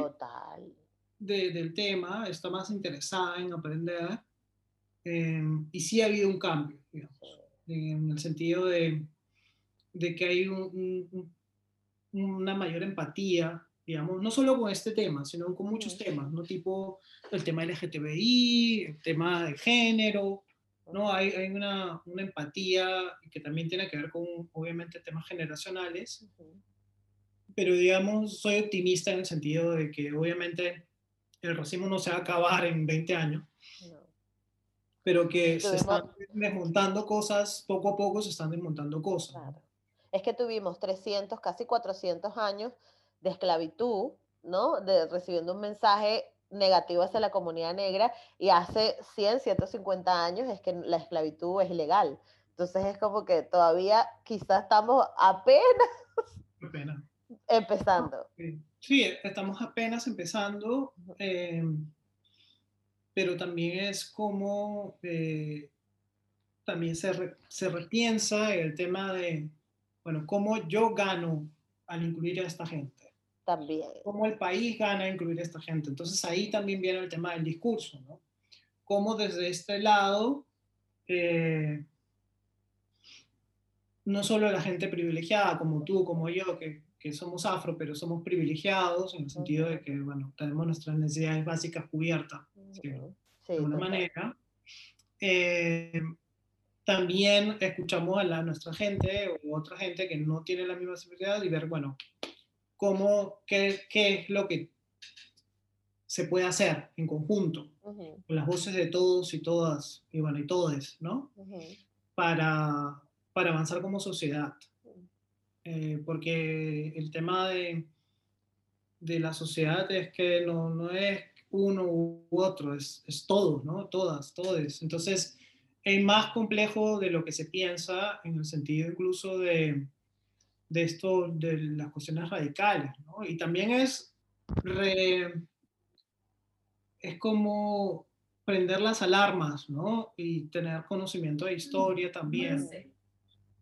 de, del tema, está más interesada en aprender. Em, y sí ha habido un cambio, digamos, en el sentido de, de que hay una mayor empatía, digamos, no solo con este tema, sino con muchos temas, ¿no? Tipo el tema LGTBI, el tema de género, ¿no? Hay, hay una, una, empatía que también tiene que ver con, obviamente, temas generacionales pero digamos, soy optimista en el sentido de que obviamente el racismo no se va a acabar en 20 años, pero que se están desmontando cosas, poco a poco se están desmontando cosas. Claro. Es que tuvimos 300, casi 400 años de esclavitud, ¿no? De, recibiendo un mensaje negativo hacia la comunidad negra y hace 100, 150 años es que la esclavitud es ilegal. Entonces es como que todavía quizás estamos apenas... Apenas empezando. Sí, estamos apenas empezando, eh, pero también es como eh, también se, se repiensa el tema de, bueno, cómo yo gano al incluir a esta gente. También. Cómo el país gana al incluir a esta gente. Entonces ahí también viene el tema del discurso, ¿no? Cómo desde este lado, eh, no solo la gente privilegiada como tú, como yo, que que somos afro, pero somos privilegiados en el sentido de que, bueno, tenemos nuestras necesidades básicas cubiertas, de alguna manera. Eh, también escuchamos a la, nuestra gente o otra gente que no tiene la misma sensibilidad y ver, bueno, cómo, qué, qué es lo que se puede hacer en conjunto, con las voces de todos y todas, y bueno, y todes, ¿no? para, para avanzar como sociedad. Eh, porque el tema de, de, la sociedad es que no, no es uno u otro, es, es todos, ¿no? Todas, todos. Entonces, es más complejo de lo que se piensa en el sentido incluso de, de esto, de las cuestiones radicales, ¿no? Y también es, es como prender las alarmas, ¿no? Y tener conocimiento de historia también.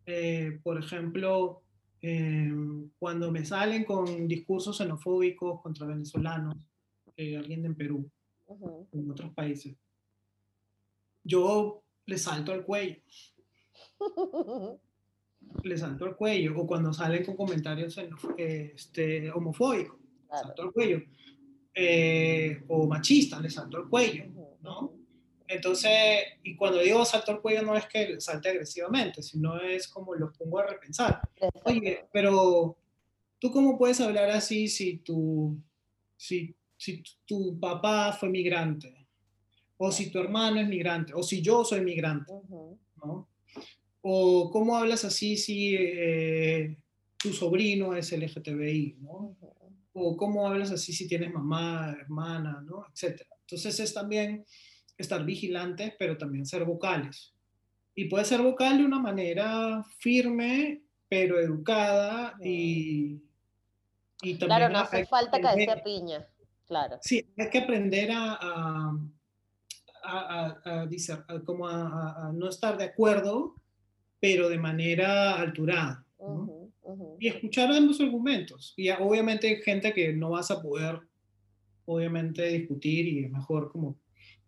Eh, por ejemplo, Em, cuando me salen con discursos xenofóbicos contra venezolanos, eh, alguien en Perú, en otros países, yo le salto al cuello. <laughs> le salto al cuello. O cuando salen con comentarios este, homofóbicos, le salto al cuello. Eh, o machistas, le salto al cuello. ¿no? Entonces, y cuando digo salto al cuello no es que salte agresivamente, sino es como lo pongo a repensar. Oye, pero tú cómo puedes hablar así si tu, si, si tu papá fue migrante? o si tu hermano es migrante, o si yo soy migrante, ¿no? O cómo hablas así si eh, tu sobrino es LGTBI, ¿no? O cómo hablas así si tienes mamá, hermana, ¿no? Etcétera. Entonces es también estar vigilantes, pero también ser vocales. Y puede ser vocal de una manera firme, pero educada y, y también... Claro, no hace falta caerse piña, claro. Sí, hay que aprender a a, a, como a, no estar de acuerdo, pero de manera alturada. Y escuchar ambos argumentos. Y obviamente hay gente que no vas a poder, obviamente, discutir y es mejor como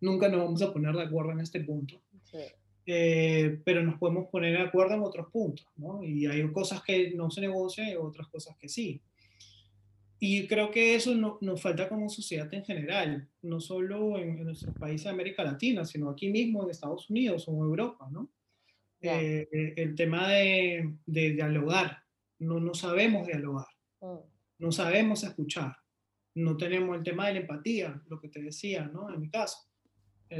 nunca nos vamos a poner de acuerdo en este punto. Eh, pero nos podemos poner de acuerdo en otros puntos, ¿no? Y hay cosas que no se negocian y otras cosas que sí. Y creo que eso no, nos falta como sociedad en general, no solo en, nuestros países de América Latina, sino aquí mismo en Estados Unidos o en Europa, ¿no? Eh, eh, el tema de, de, dialogar, no, no sabemos dialogar, mm. no sabemos escuchar, no tenemos el tema de la empatía, lo que te decía, ¿no? En mi caso,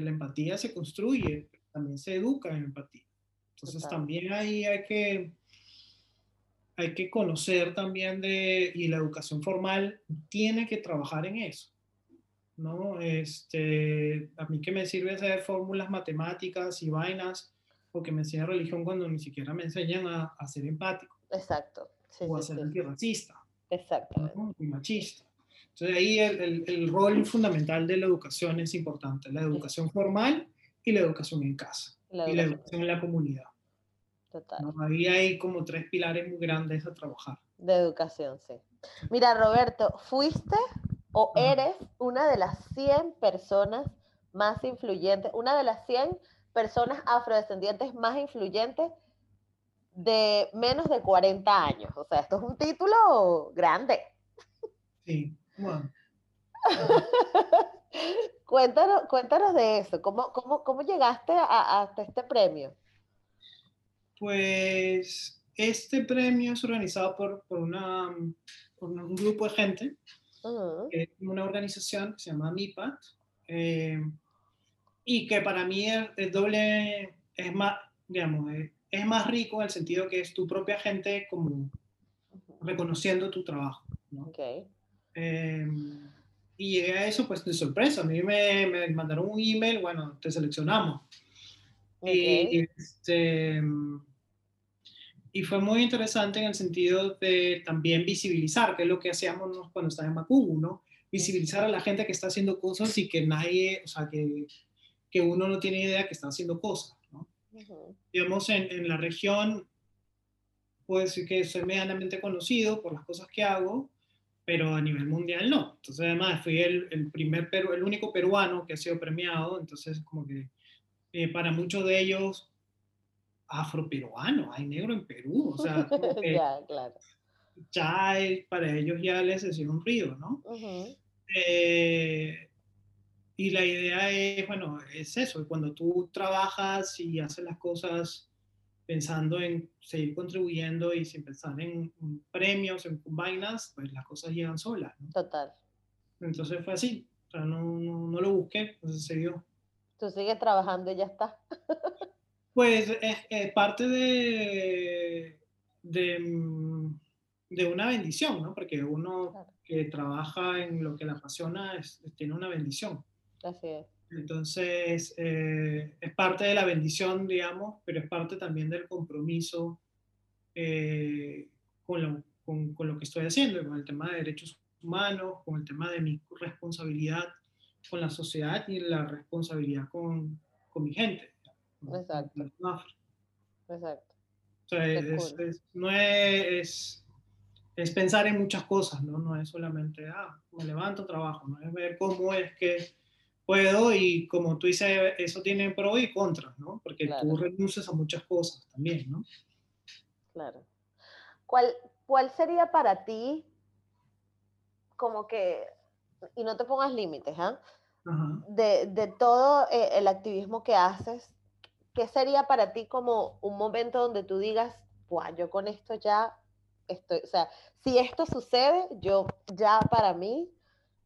la empatía se construye, también se educa en empatía. Entonces también ahí hay que hay que conocer también de, y la educación formal tiene que trabajar en eso. ¿no? Este, a mí que me sirve hacer fórmulas matemáticas y vainas, porque me enseña religión cuando ni siquiera me enseñan a, a ser empático. Exacto. o a ser antirracista. Exacto. Y machista. Entonces ahí el, el, rol fundamental de la educación es importante, la educación formal y la educación en casa, y la educación en la comunidad. Total. Ahí hay como tres pilares muy grandes a trabajar. De educación, sí. Mira, Roberto, ¿fuiste o eres una de las 100 personas más influyentes, una de las 100 personas afrodescendientes más influyentes de menos de 40 años? O sea, esto es un título grande. Sí, <laughs> cuéntanos, cuéntanos de eso. ¿Cómo, cómo, cómo llegaste a, hasta este premio? Pues este premio es organizado por, por, una, por un grupo de gente, una organización que se llama MIPAT, eh, y que para mí es, doble, es más, digamos, es, más rico en el sentido que es tu propia gente como reconociendo tu trabajo. Eh, y llegué a eso pues de sorpresa. A mí me, me mandaron un email, bueno, te seleccionamos. Y este, y fue muy interesante en el sentido de también visibilizar, que es lo que hacíamos cuando estaba en Macubu, ¿no? Visibilizar a la gente que está haciendo cosas y que nadie, o sea, que, que uno no tiene idea que está haciendo cosas, ¿no? Digamos, en, en, la región, puedo decir que soy medianamente conocido por las cosas que hago, pero a nivel mundial no. Entonces, además, fui el, el primer, el único peruano que ha sido premiado, entonces, como que eh, para muchos de ellos afroperuano, hay negro en Perú, o sea, <laughs> ya, claro. ya para ellos ya les es un río, ¿no? Eh, y la idea es, bueno, es eso, cuando tú trabajas y haces las cosas pensando en seguir contribuyendo y sin pensar en premios, en vainas, pues las cosas llegan solas. ¿no? Total. Entonces fue así, o sea, no, no, no lo busqué, entonces se dio. Tú sigues trabajando y ya está. Pues es, parte de, de, una bendición, ¿no? Porque uno que trabaja en lo que le apasiona tiene una bendición. Así es. Entonces, eh, es parte de la bendición, digamos, pero es parte también del compromiso eh, con, lo, con, con, lo que estoy haciendo, con el tema de derechos humanos, con el tema de mi responsabilidad con la sociedad y la responsabilidad con, con mi gente. Exacto. Exacto. O sea, es, no es, es, pensar en muchas cosas, ¿no? No es solamente, ah, me levanto, trabajo, ¿no? Es ver cómo es que puedo y como tú dices, eso tiene pro y contra, ¿no? Porque tú renuncias a muchas cosas también, ¿no? Claro. ¿Cuál, ¿Cuál sería para ti como que, y no te pongas límites, ¿ah? De, de, todo eh, el activismo que haces, ¿qué sería para ti como un momento donde tú digas, Buah, yo con esto ya estoy, o sea, si esto sucede, yo ya para mí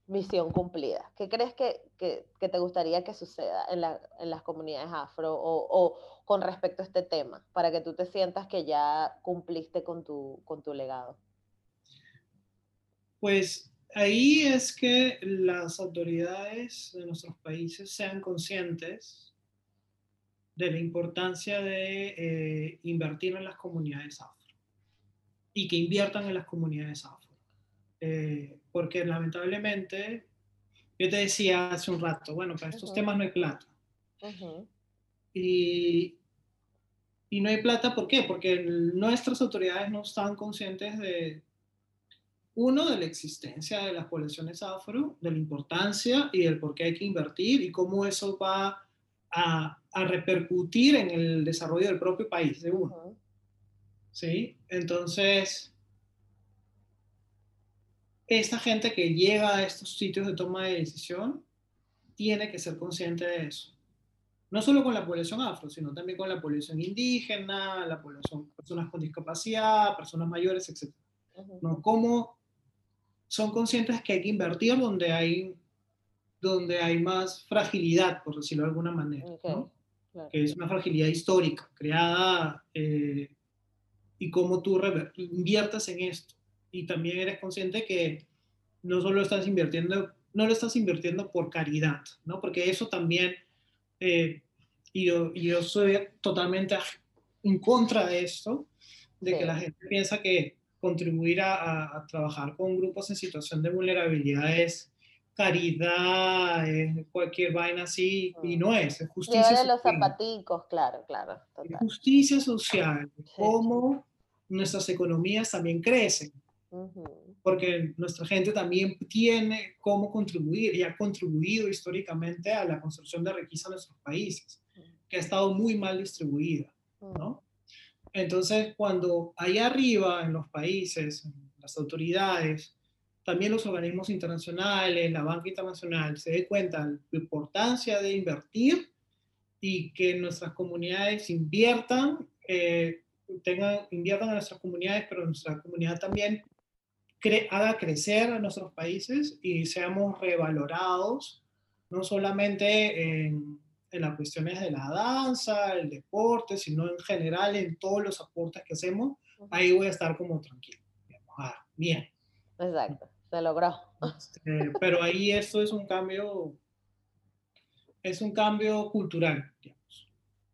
misión cumplida. ¿Qué crees que, te gustaría que suceda en, las comunidades afro o, con respecto a este tema, para que tú te sientas que ya cumpliste con tu, con tu legado? Pues ahí es que las autoridades de nuestros países sean conscientes de la importancia de eh, invertir en las comunidades afro y que inviertan en las comunidades afro. Eh, porque lamentablemente, yo te decía hace un rato, bueno, para estos temas no hay plata. y, y no hay plata, ¿por qué? Porque nuestras autoridades no están conscientes de, uno, de la existencia de las poblaciones afro, de la importancia y del por qué hay que invertir y cómo eso va a, a repercutir en el desarrollo del propio país de uno. ¿Sí? Entonces, esta gente que llega a estos sitios de toma de decisión tiene que ser consciente de eso. No solo con la población afro, sino también con la población indígena, la población, personas con discapacidad, personas mayores, etc. ¿No? ¿Cómo son conscientes que hay que invertir donde hay, donde hay más fragilidad, por decirlo de alguna manera, que es una fragilidad histórica creada eh, y cómo tú inviertas en esto. Y también eres consciente que no solo estás invirtiendo, no lo estás invirtiendo por caridad, ¿no? Porque eso también, eh, y yo, yo soy totalmente en contra de esto, de que la gente piensa que contribuir a, trabajar con grupos en situación de vulnerabilidad es caridad, cualquier vaina así, y mm. no es, es justicia de los zapaticos, claro, claro. Justicia social, cómo nuestras economías también crecen, porque nuestra gente también tiene cómo contribuir y ha contribuido históricamente a la construcción de riqueza en nuestros países, que ha estado muy mal distribuida, ¿no? Entonces, cuando ahí arriba en los países, las autoridades, también los organismos internacionales, la banca internacional, se dé cuenta de la importancia de invertir y que nuestras comunidades inviertan, eh, tengan, inviertan en nuestras comunidades, pero nuestra comunidad también haga crecer a nuestros países y seamos revalorados, no solamente en en las cuestiones de la danza, el deporte, sino en general en todos los aportes que hacemos, ahí voy a estar como tranquilo. Ah, bien. Exacto, se logró. Este, pero ahí esto es un cambio, es un cambio cultural, digamos.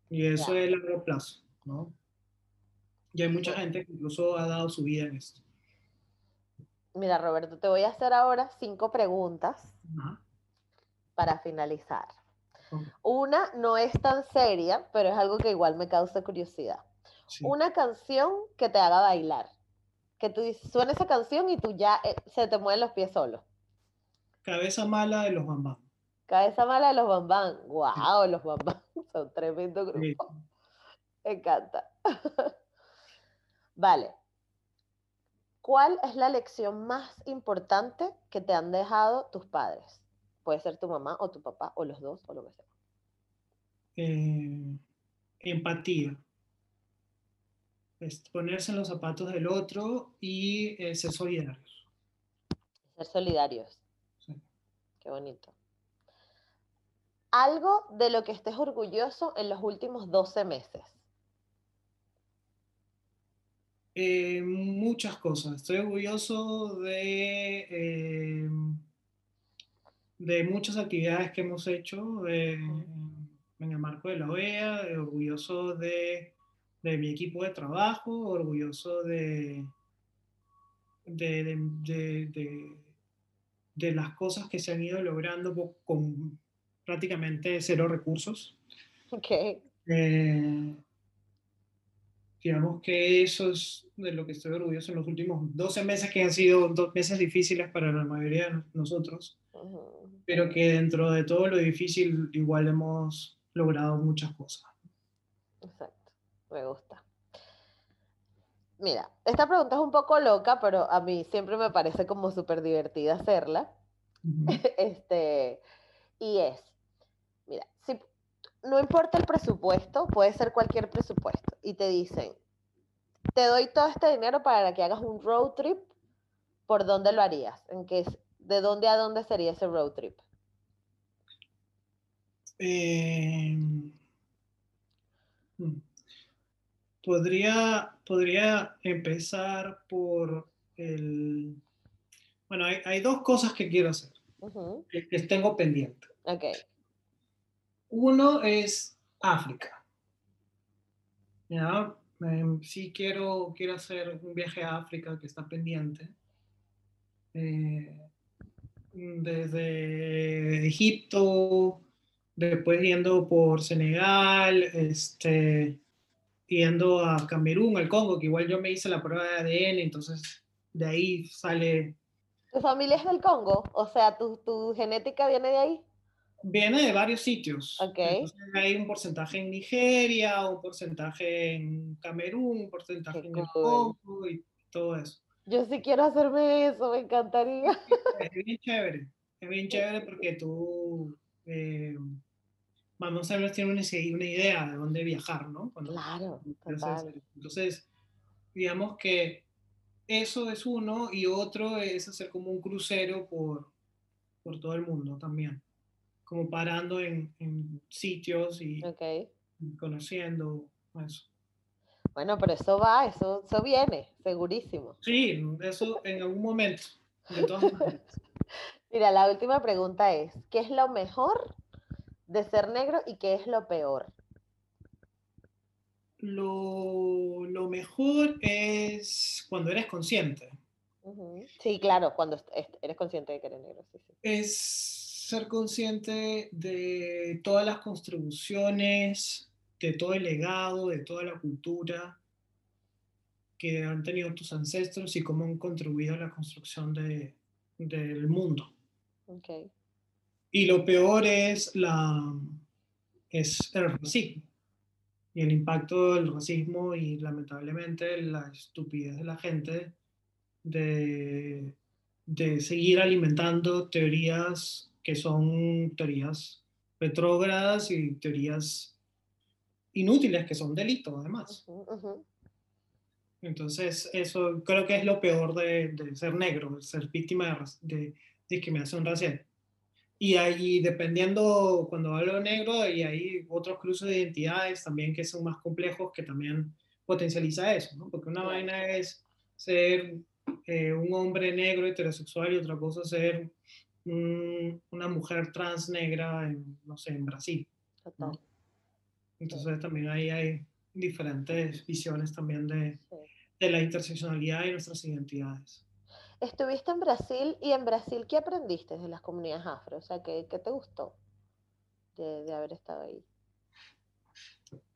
Y eso es a largo plazo, ¿no? Y hay mucha gente que incluso ha dado su vida en esto. Mira, Roberto, te voy a hacer ahora cinco preguntas para finalizar. Una no es tan seria, pero es algo que igual me causa curiosidad. Una canción que te haga bailar. Que tú suena esa canción y tú ya eh, se te mueven los pies solo. Cabeza mala de los bambán. Cabeza mala de los bambán. ¡Wow! Los bambán <laughs> son tremendo grupo. Me encanta. <laughs> vale. ¿Cuál es la lección más importante que te han dejado tus padres? Puede ser tu mamá o tu papá o los dos o lo que sea. Eh, empatía. ponerse en los zapatos del otro y eh, ser solidarios. Ser solidarios. Qué bonito. Algo de lo que estés orgulloso en los últimos 12 meses. Eh, muchas cosas. Estoy orgulloso de de muchas actividades que hemos hecho en el marco de la OEA, orgulloso de, de, mi equipo de trabajo, orgulloso de, de, de, las cosas que se han ido logrando con prácticamente cero recursos. Ok. Digamos que eso es de lo que estoy orgulloso en los últimos 12 meses que han sido dos meses difíciles para la mayoría de nosotros pero que dentro de todo lo difícil igual hemos logrado muchas cosas. Exacto, me gusta. Mira, esta pregunta es un poco loca, pero a mí siempre me parece como súper divertida hacerla. <laughs> este, y es, no importa el presupuesto, puede ser cualquier presupuesto, y te dicen, te doy todo este dinero para que hagas un road trip, ¿por dónde lo harías? ¿En qué, ¿De dónde a dónde sería ese road trip? Eh, hmm. podría, podría empezar por el... Bueno, hay, dos cosas que quiero hacer, que, tengo pendiente. Ok. Uno es África. ¿Ya? Em, sí quiero, quiero hacer un viaje a África que está pendiente. Eh, desde Egipto, después yendo por Senegal, este, yendo a Camerún, al Congo, que igual yo me hice la prueba de ADN, entonces de ahí sale... ¿Tu familia es del Congo? O sea, ¿tu, tu genética viene de ahí? Viene de varios sitios. Okay. hay un porcentaje en Nigeria, un porcentaje en Camerún, un porcentaje en el Congo y todo eso. Yo sí quiero hacerme eso, me encantaría. Es bien chévere, es bien chévere porque tú, eh, vamos a ver, tienes una, idea de dónde viajar, ¿no? claro, entonces, entonces, digamos que eso es uno y otro es hacer como un crucero por, por todo el mundo también, como parando en, en sitios y, y conociendo eso. Bueno, pero eso va, eso, eso viene, segurísimo. Sí, eso en algún momento. <laughs> Mira, la última pregunta es, ¿qué es lo mejor de ser negro y qué es lo peor? Lo, lo mejor es cuando eres consciente. Sí, claro, cuando eres consciente de que eres negro. Es ser consciente de todas las contribuciones, de todo el legado, de toda la cultura que han tenido tus ancestros y cómo han contribuido a la construcción de, del mundo. Okay. Y lo peor es, la, es el racismo y el impacto del racismo y lamentablemente la estupidez de la gente de, de seguir alimentando teorías que son teorías retrógradas y teorías inútiles que son delitos además. Entonces, eso creo que es lo peor de, ser negro, ser víctima de, discriminación racial. Y ahí, dependiendo, cuando hablo de negro, y hay otros cruces de identidades también que son más complejos que también potencializa eso, ¿no? Porque una vaina es ser eh, un hombre negro heterosexual y otra cosa ser una mujer trans negra en, no sé, en Brasil. Entonces también ahí hay diferentes visiones también de, de la interseccionalidad y nuestras identidades. Estuviste en Brasil y en Brasil, ¿qué aprendiste de las comunidades afro? O sea, ¿qué, qué te gustó de, de, haber estado ahí?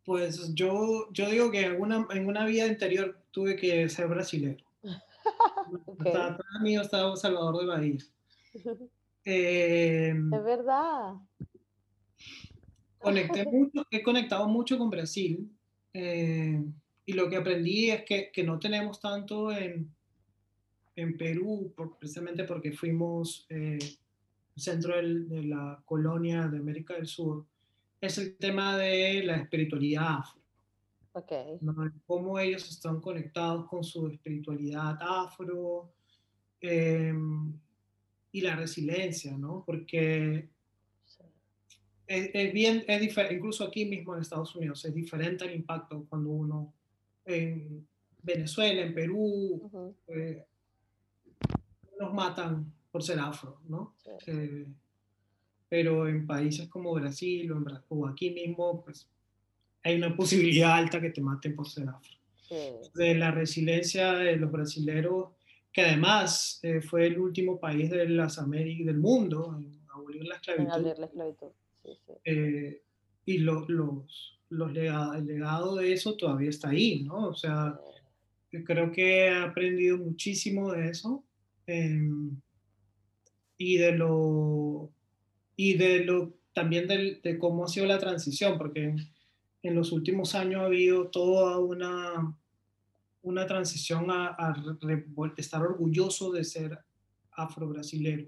Pues yo, yo digo que en una, en una vida anterior tuve que ser brasileño. <laughs> okay. Mí estaba Salvador de Bahía. <laughs> Eh, es verdad conecté <laughs> mucho, he conectado mucho con Brasil eh, y lo que aprendí es que, que no tenemos tanto en, en Perú, precisamente porque fuimos eh, centro de la colonia de América del Sur, es el tema de la espiritualidad afro. Okay. Cómo ellos están conectados con su espiritualidad afro eh, y la resiliencia, ¿no? Porque es, bien, es diferente, incluso aquí mismo en Estados Unidos, es diferente el impacto cuando uno en Venezuela, en Perú, eh, nos matan por ser afro, ¿no? Eh, pero en países como Brasil o, aquí mismo, pues hay una posibilidad alta que te maten por ser afro. De la resiliencia de los brasileros, que además eh, fue el último país de las Américas del mundo en abolir la esclavitud. En abolir la esclavitud. Eh, y los, los el legado de eso todavía está ahí, ¿no? O sea, creo que he aprendido muchísimo de eso em, y de lo y de lo también de, cómo ha sido la transición, porque en, los últimos años ha habido toda una una transición a, a, estar orgulloso de ser afro-brasilero.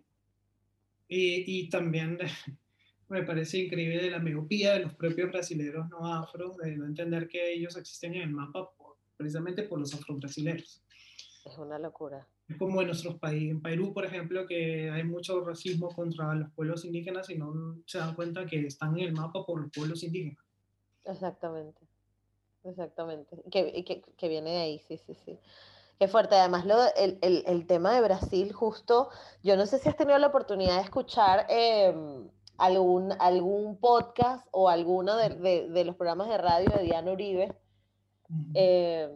Y, y también <laughs> me parece increíble de la miopía de los propios brasileños no afro, de no entender que ellos existen en el mapa precisamente por los afro-brasileños. Es una locura. Es como en nuestros países, en Perú, por ejemplo, que hay mucho racismo contra los pueblos indígenas y no se dan cuenta que están en el mapa por los pueblos indígenas. Exactamente, exactamente. Que, que, que viene de ahí, sí, sí, sí. Qué fuerte. Además, lo, el, el, el, tema de Brasil, justo, yo no sé si has tenido la oportunidad de escuchar eh, algún, algún podcast o alguno de, de, de, los programas de radio de Diana Uribe. Eh,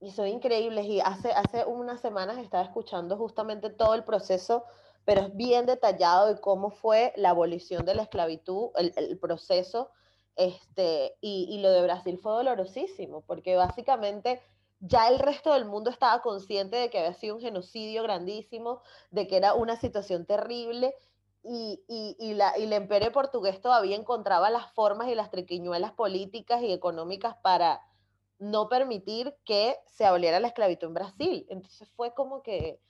y son increíbles. Y hace, hace unas semanas estaba escuchando justamente todo el proceso, pero es bien detallado de cómo fue la abolición de la esclavitud, el, el proceso. Este, y, y, lo de Brasil fue dolorosísimo, porque básicamente ya el resto del mundo estaba consciente de que había sido un genocidio grandísimo, de que era una situación terrible, y, y, la, y el imperio portugués todavía encontraba las formas y las triquiñuelas políticas y económicas para no permitir que se aboliera la esclavitud en Brasil. Entonces fue como que,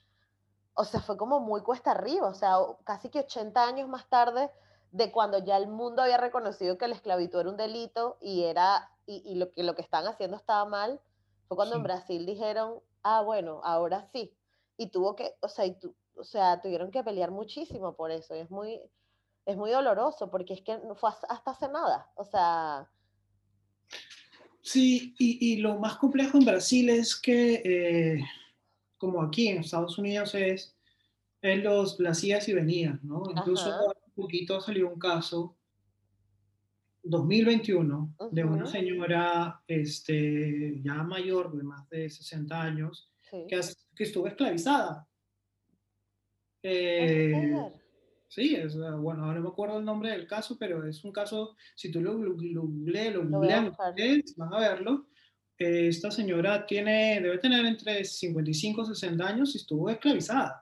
o sea, fue como muy cuesta arriba, o sea, casi que 80 años más tarde de cuando ya el mundo había reconocido que la esclavitud era un delito y, era, y, y lo, que, lo que estaban haciendo estaba mal, fue cuando sí. en Brasil dijeron, ah, bueno, ahora sí. Y tuvo que, o sea, y tu, o sea, tuvieron que pelear muchísimo por eso. Y es muy, es muy doloroso porque es que no fue hasta hace nada. O sea, Sí, y, y, lo más complejo en Brasil es que, eh, como aquí en Estados Unidos, es, es los, las idas y venidas, ¿no? Incluso Ajá. Poquito salió un caso, 2021, uh -huh. de una señora este, ya mayor, de más de 60 años, sí. que, que, estuvo esclavizada. Eh, Sí, es, ah, bueno, ahora no me acuerdo el nombre del caso, pero es un caso, si tú lo googleas, lo, lo, van a verlo. Eh, esta señora tiene, debe tener entre 55 y 60 años y estuvo esclavizada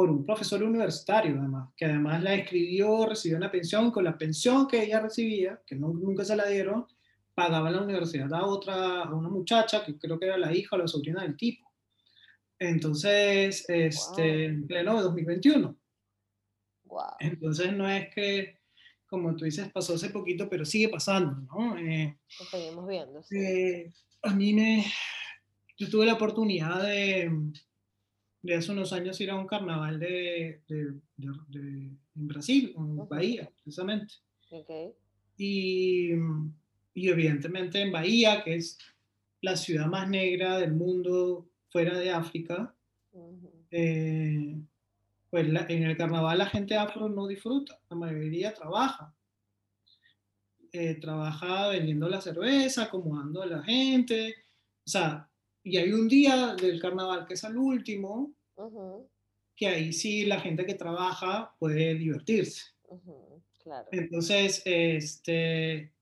por un profesor universitario, además, que además la escribió, recibió una pensión, con la pensión que ella recibía, que no, nunca se la dieron, pagaba la universidad a otra, a una muchacha, que creo que era la hija o la sobrina del tipo. Entonces, este, wow. en pleno 2021. Wow. Entonces no es que, como tú dices, pasó hace poquito, pero sigue pasando, ¿no? Eh, Lo seguimos viendo. Sí. Eh, a mí me, yo tuve la oportunidad de, de hace unos años ir a un carnaval de, de, de, de en Brasil, en uh -huh. Bahía, precisamente. Okay. Y, y evidentemente en Bahía, que es la ciudad más negra del mundo fuera de África, uh -huh. eh, pues la, en el carnaval la gente afro no disfruta, la mayoría trabaja. Eh, trabaja vendiendo la cerveza, acomodando a la gente, o sea, y hay un día del carnaval que es el último, uh -huh. que ahí sí la gente que trabaja puede divertirse. Uh -huh. claro. Entonces, este,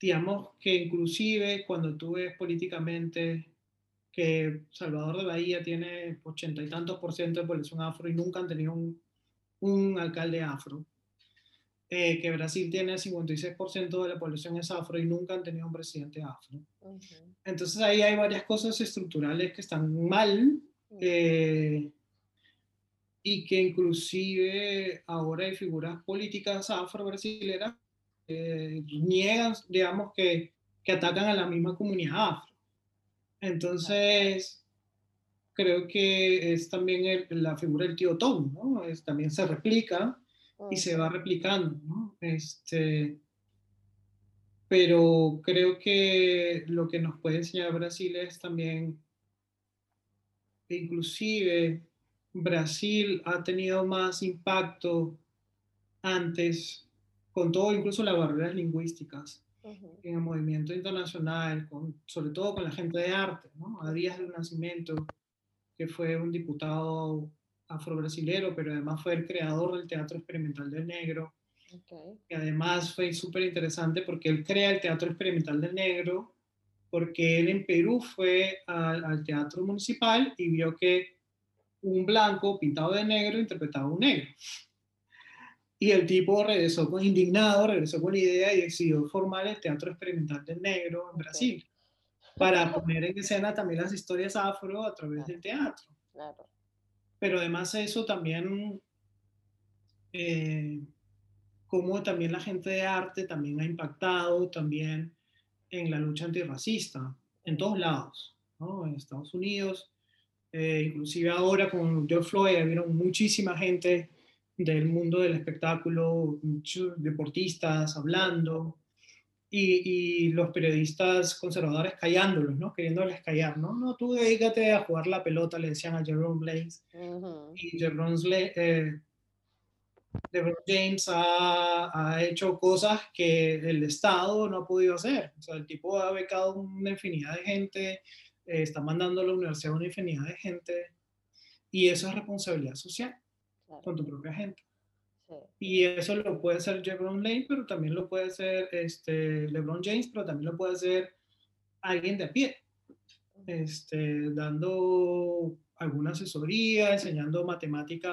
digamos que inclusive cuando tú ves políticamente que Salvador de Bahía tiene ochenta y tantos por ciento de población afro y nunca han tenido un, un alcalde afro. Eh, que Brasil tiene el 56% de la población es afro y nunca han tenido un presidente afro. Entonces ahí hay varias cosas estructurales que están mal eh, y que inclusive ahora hay figuras políticas afro-brasileras que niegan, digamos, que, que atacan a la misma comunidad afro. Entonces, creo que es también el, la figura del tío Tom, ¿no? Es, también se replica y se va replicando, ¿no? Este, pero creo que lo que nos puede enseñar Brasil es también, inclusive Brasil ha tenido más impacto antes, con todo, incluso las barreras lingüísticas, uh -huh. en el movimiento internacional, con, sobre todo con la gente de arte, ¿no? A Díaz del Nacimiento, que fue un diputado afro-brasilero, pero además fue el creador del Teatro Experimental del Negro, okay. que además fue súper interesante porque él crea el Teatro Experimental del Negro, porque él en Perú fue al, al Teatro Municipal y vio que un blanco pintado de negro interpretaba a un negro. Y el tipo regresó con, indignado, regresó con la idea y decidió formar el Teatro Experimental del Negro en Brasil, okay. para poner en escena también las historias afro a través claro. del teatro. Claro. Pero además de eso también, eh, como también la gente de arte también ha impactado también en la lucha antirracista, en todos lados. ¿no? En Estados Unidos, eh, inclusive ahora con George Floyd, vieron muchísima gente del mundo del espectáculo, muchos deportistas hablando, y, y, los periodistas conservadores callándolos, ¿no? Queriéndoles callar, ¿no? No, tú dedícate a jugar la pelota, le decían a Jerome Blaze. Y Jerome eh, James ha, ha, hecho cosas que el Estado no ha podido hacer. O sea, el tipo ha becado una infinidad de gente, eh, está mandando a la universidad una infinidad de gente, y eso es responsabilidad social con tu propia gente. Y eso lo puede hacer LeBron Lane, pero también lo puede hacer este, LeBron James, pero también lo puede hacer alguien de a pie, este, dando alguna asesoría, enseñando matemática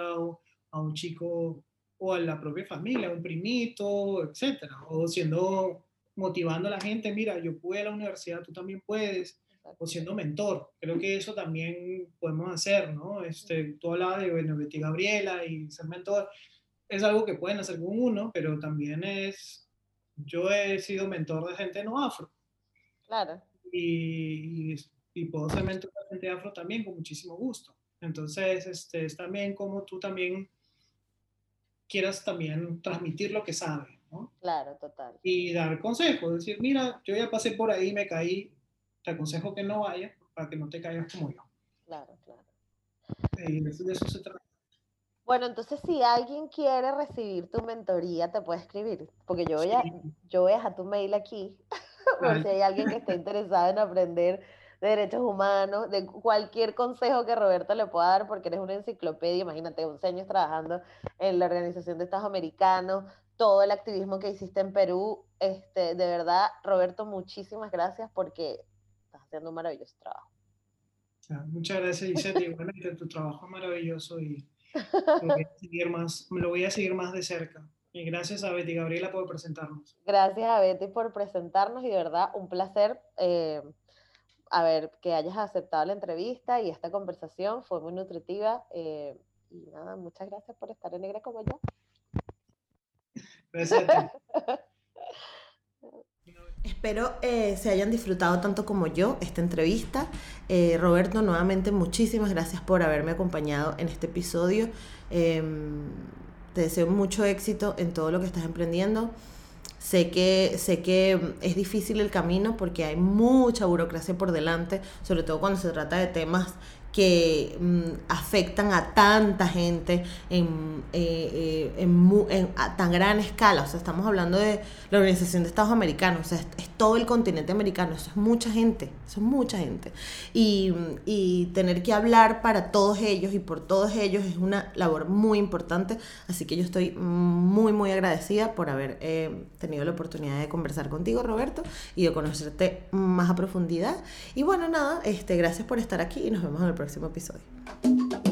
a un chico o a la propia familia, a un primito, etcétera, o siendo motivando a la gente, mira, yo pude a la universidad, tú también puedes, o siendo mentor. Creo que eso también podemos hacer, ¿no? Este, tú hablabas de bueno, Betty Gabriela y ser mentor es algo que pueden hacer con uno, pero también es, yo he sido mentor de gente no afro. Claro. Y, y, puedo ser mentor de gente afro también con muchísimo gusto. Entonces, este, es también como tú también quieras también transmitir lo que sabes, ¿no? Claro, total. Y dar consejos, decir, mira, yo ya pasé por ahí, me caí, te aconsejo que no vayas para que no te caigas como yo. Claro, claro. Y de eso se trata. Bueno, entonces si alguien quiere recibir tu mentoría, te puede escribir, porque yo voy a, yo voy a dejar tu mail aquí, <laughs> por si hay alguien que esté interesado en aprender de derechos humanos, de cualquier consejo que Roberto le pueda dar, porque eres una enciclopedia, imagínate, 11 años trabajando en la Organización de Estados Americanos, todo el activismo que hiciste en Perú, este, de verdad, Roberto, muchísimas gracias porque estás haciendo un maravilloso trabajo. Muchas gracias, Gisette, igualmente tu trabajo es maravilloso y lo voy a seguir más, lo voy a seguir más de cerca. Y gracias a Betty Gabriela por presentarnos. Gracias a Betty por presentarnos y de verdad un placer eh, a ver que hayas aceptado la entrevista y esta conversación fue muy nutritiva. Eh, y nada, muchas gracias por estar en Negra como yo. Gracias a ti. <laughs> Espero eh, se hayan disfrutado tanto como yo esta entrevista. Eh, Roberto, nuevamente muchísimas gracias por haberme acompañado en este episodio. Em, te deseo mucho éxito en todo lo que estás emprendiendo. Sé que, sé que es difícil el camino porque hay mucha burocracia por delante, sobre todo cuando se trata de temas que mm, afectan a tanta gente en, eh, eh, en, a tan gran escala. O sea, estamos hablando de la Organización de Estados Americanos, o sea, es, todo el continente americano, eso es mucha gente, eso es mucha gente. Y, y, tener que hablar para todos ellos y por todos ellos es una labor muy importante, así que yo estoy muy, muy agradecida por haber eh, tenido la oportunidad de conversar contigo, Roberto, y de conocerte más a profundidad. Y bueno, nada, este, gracias por estar aquí y nos vemos en el próximo próximo episodio.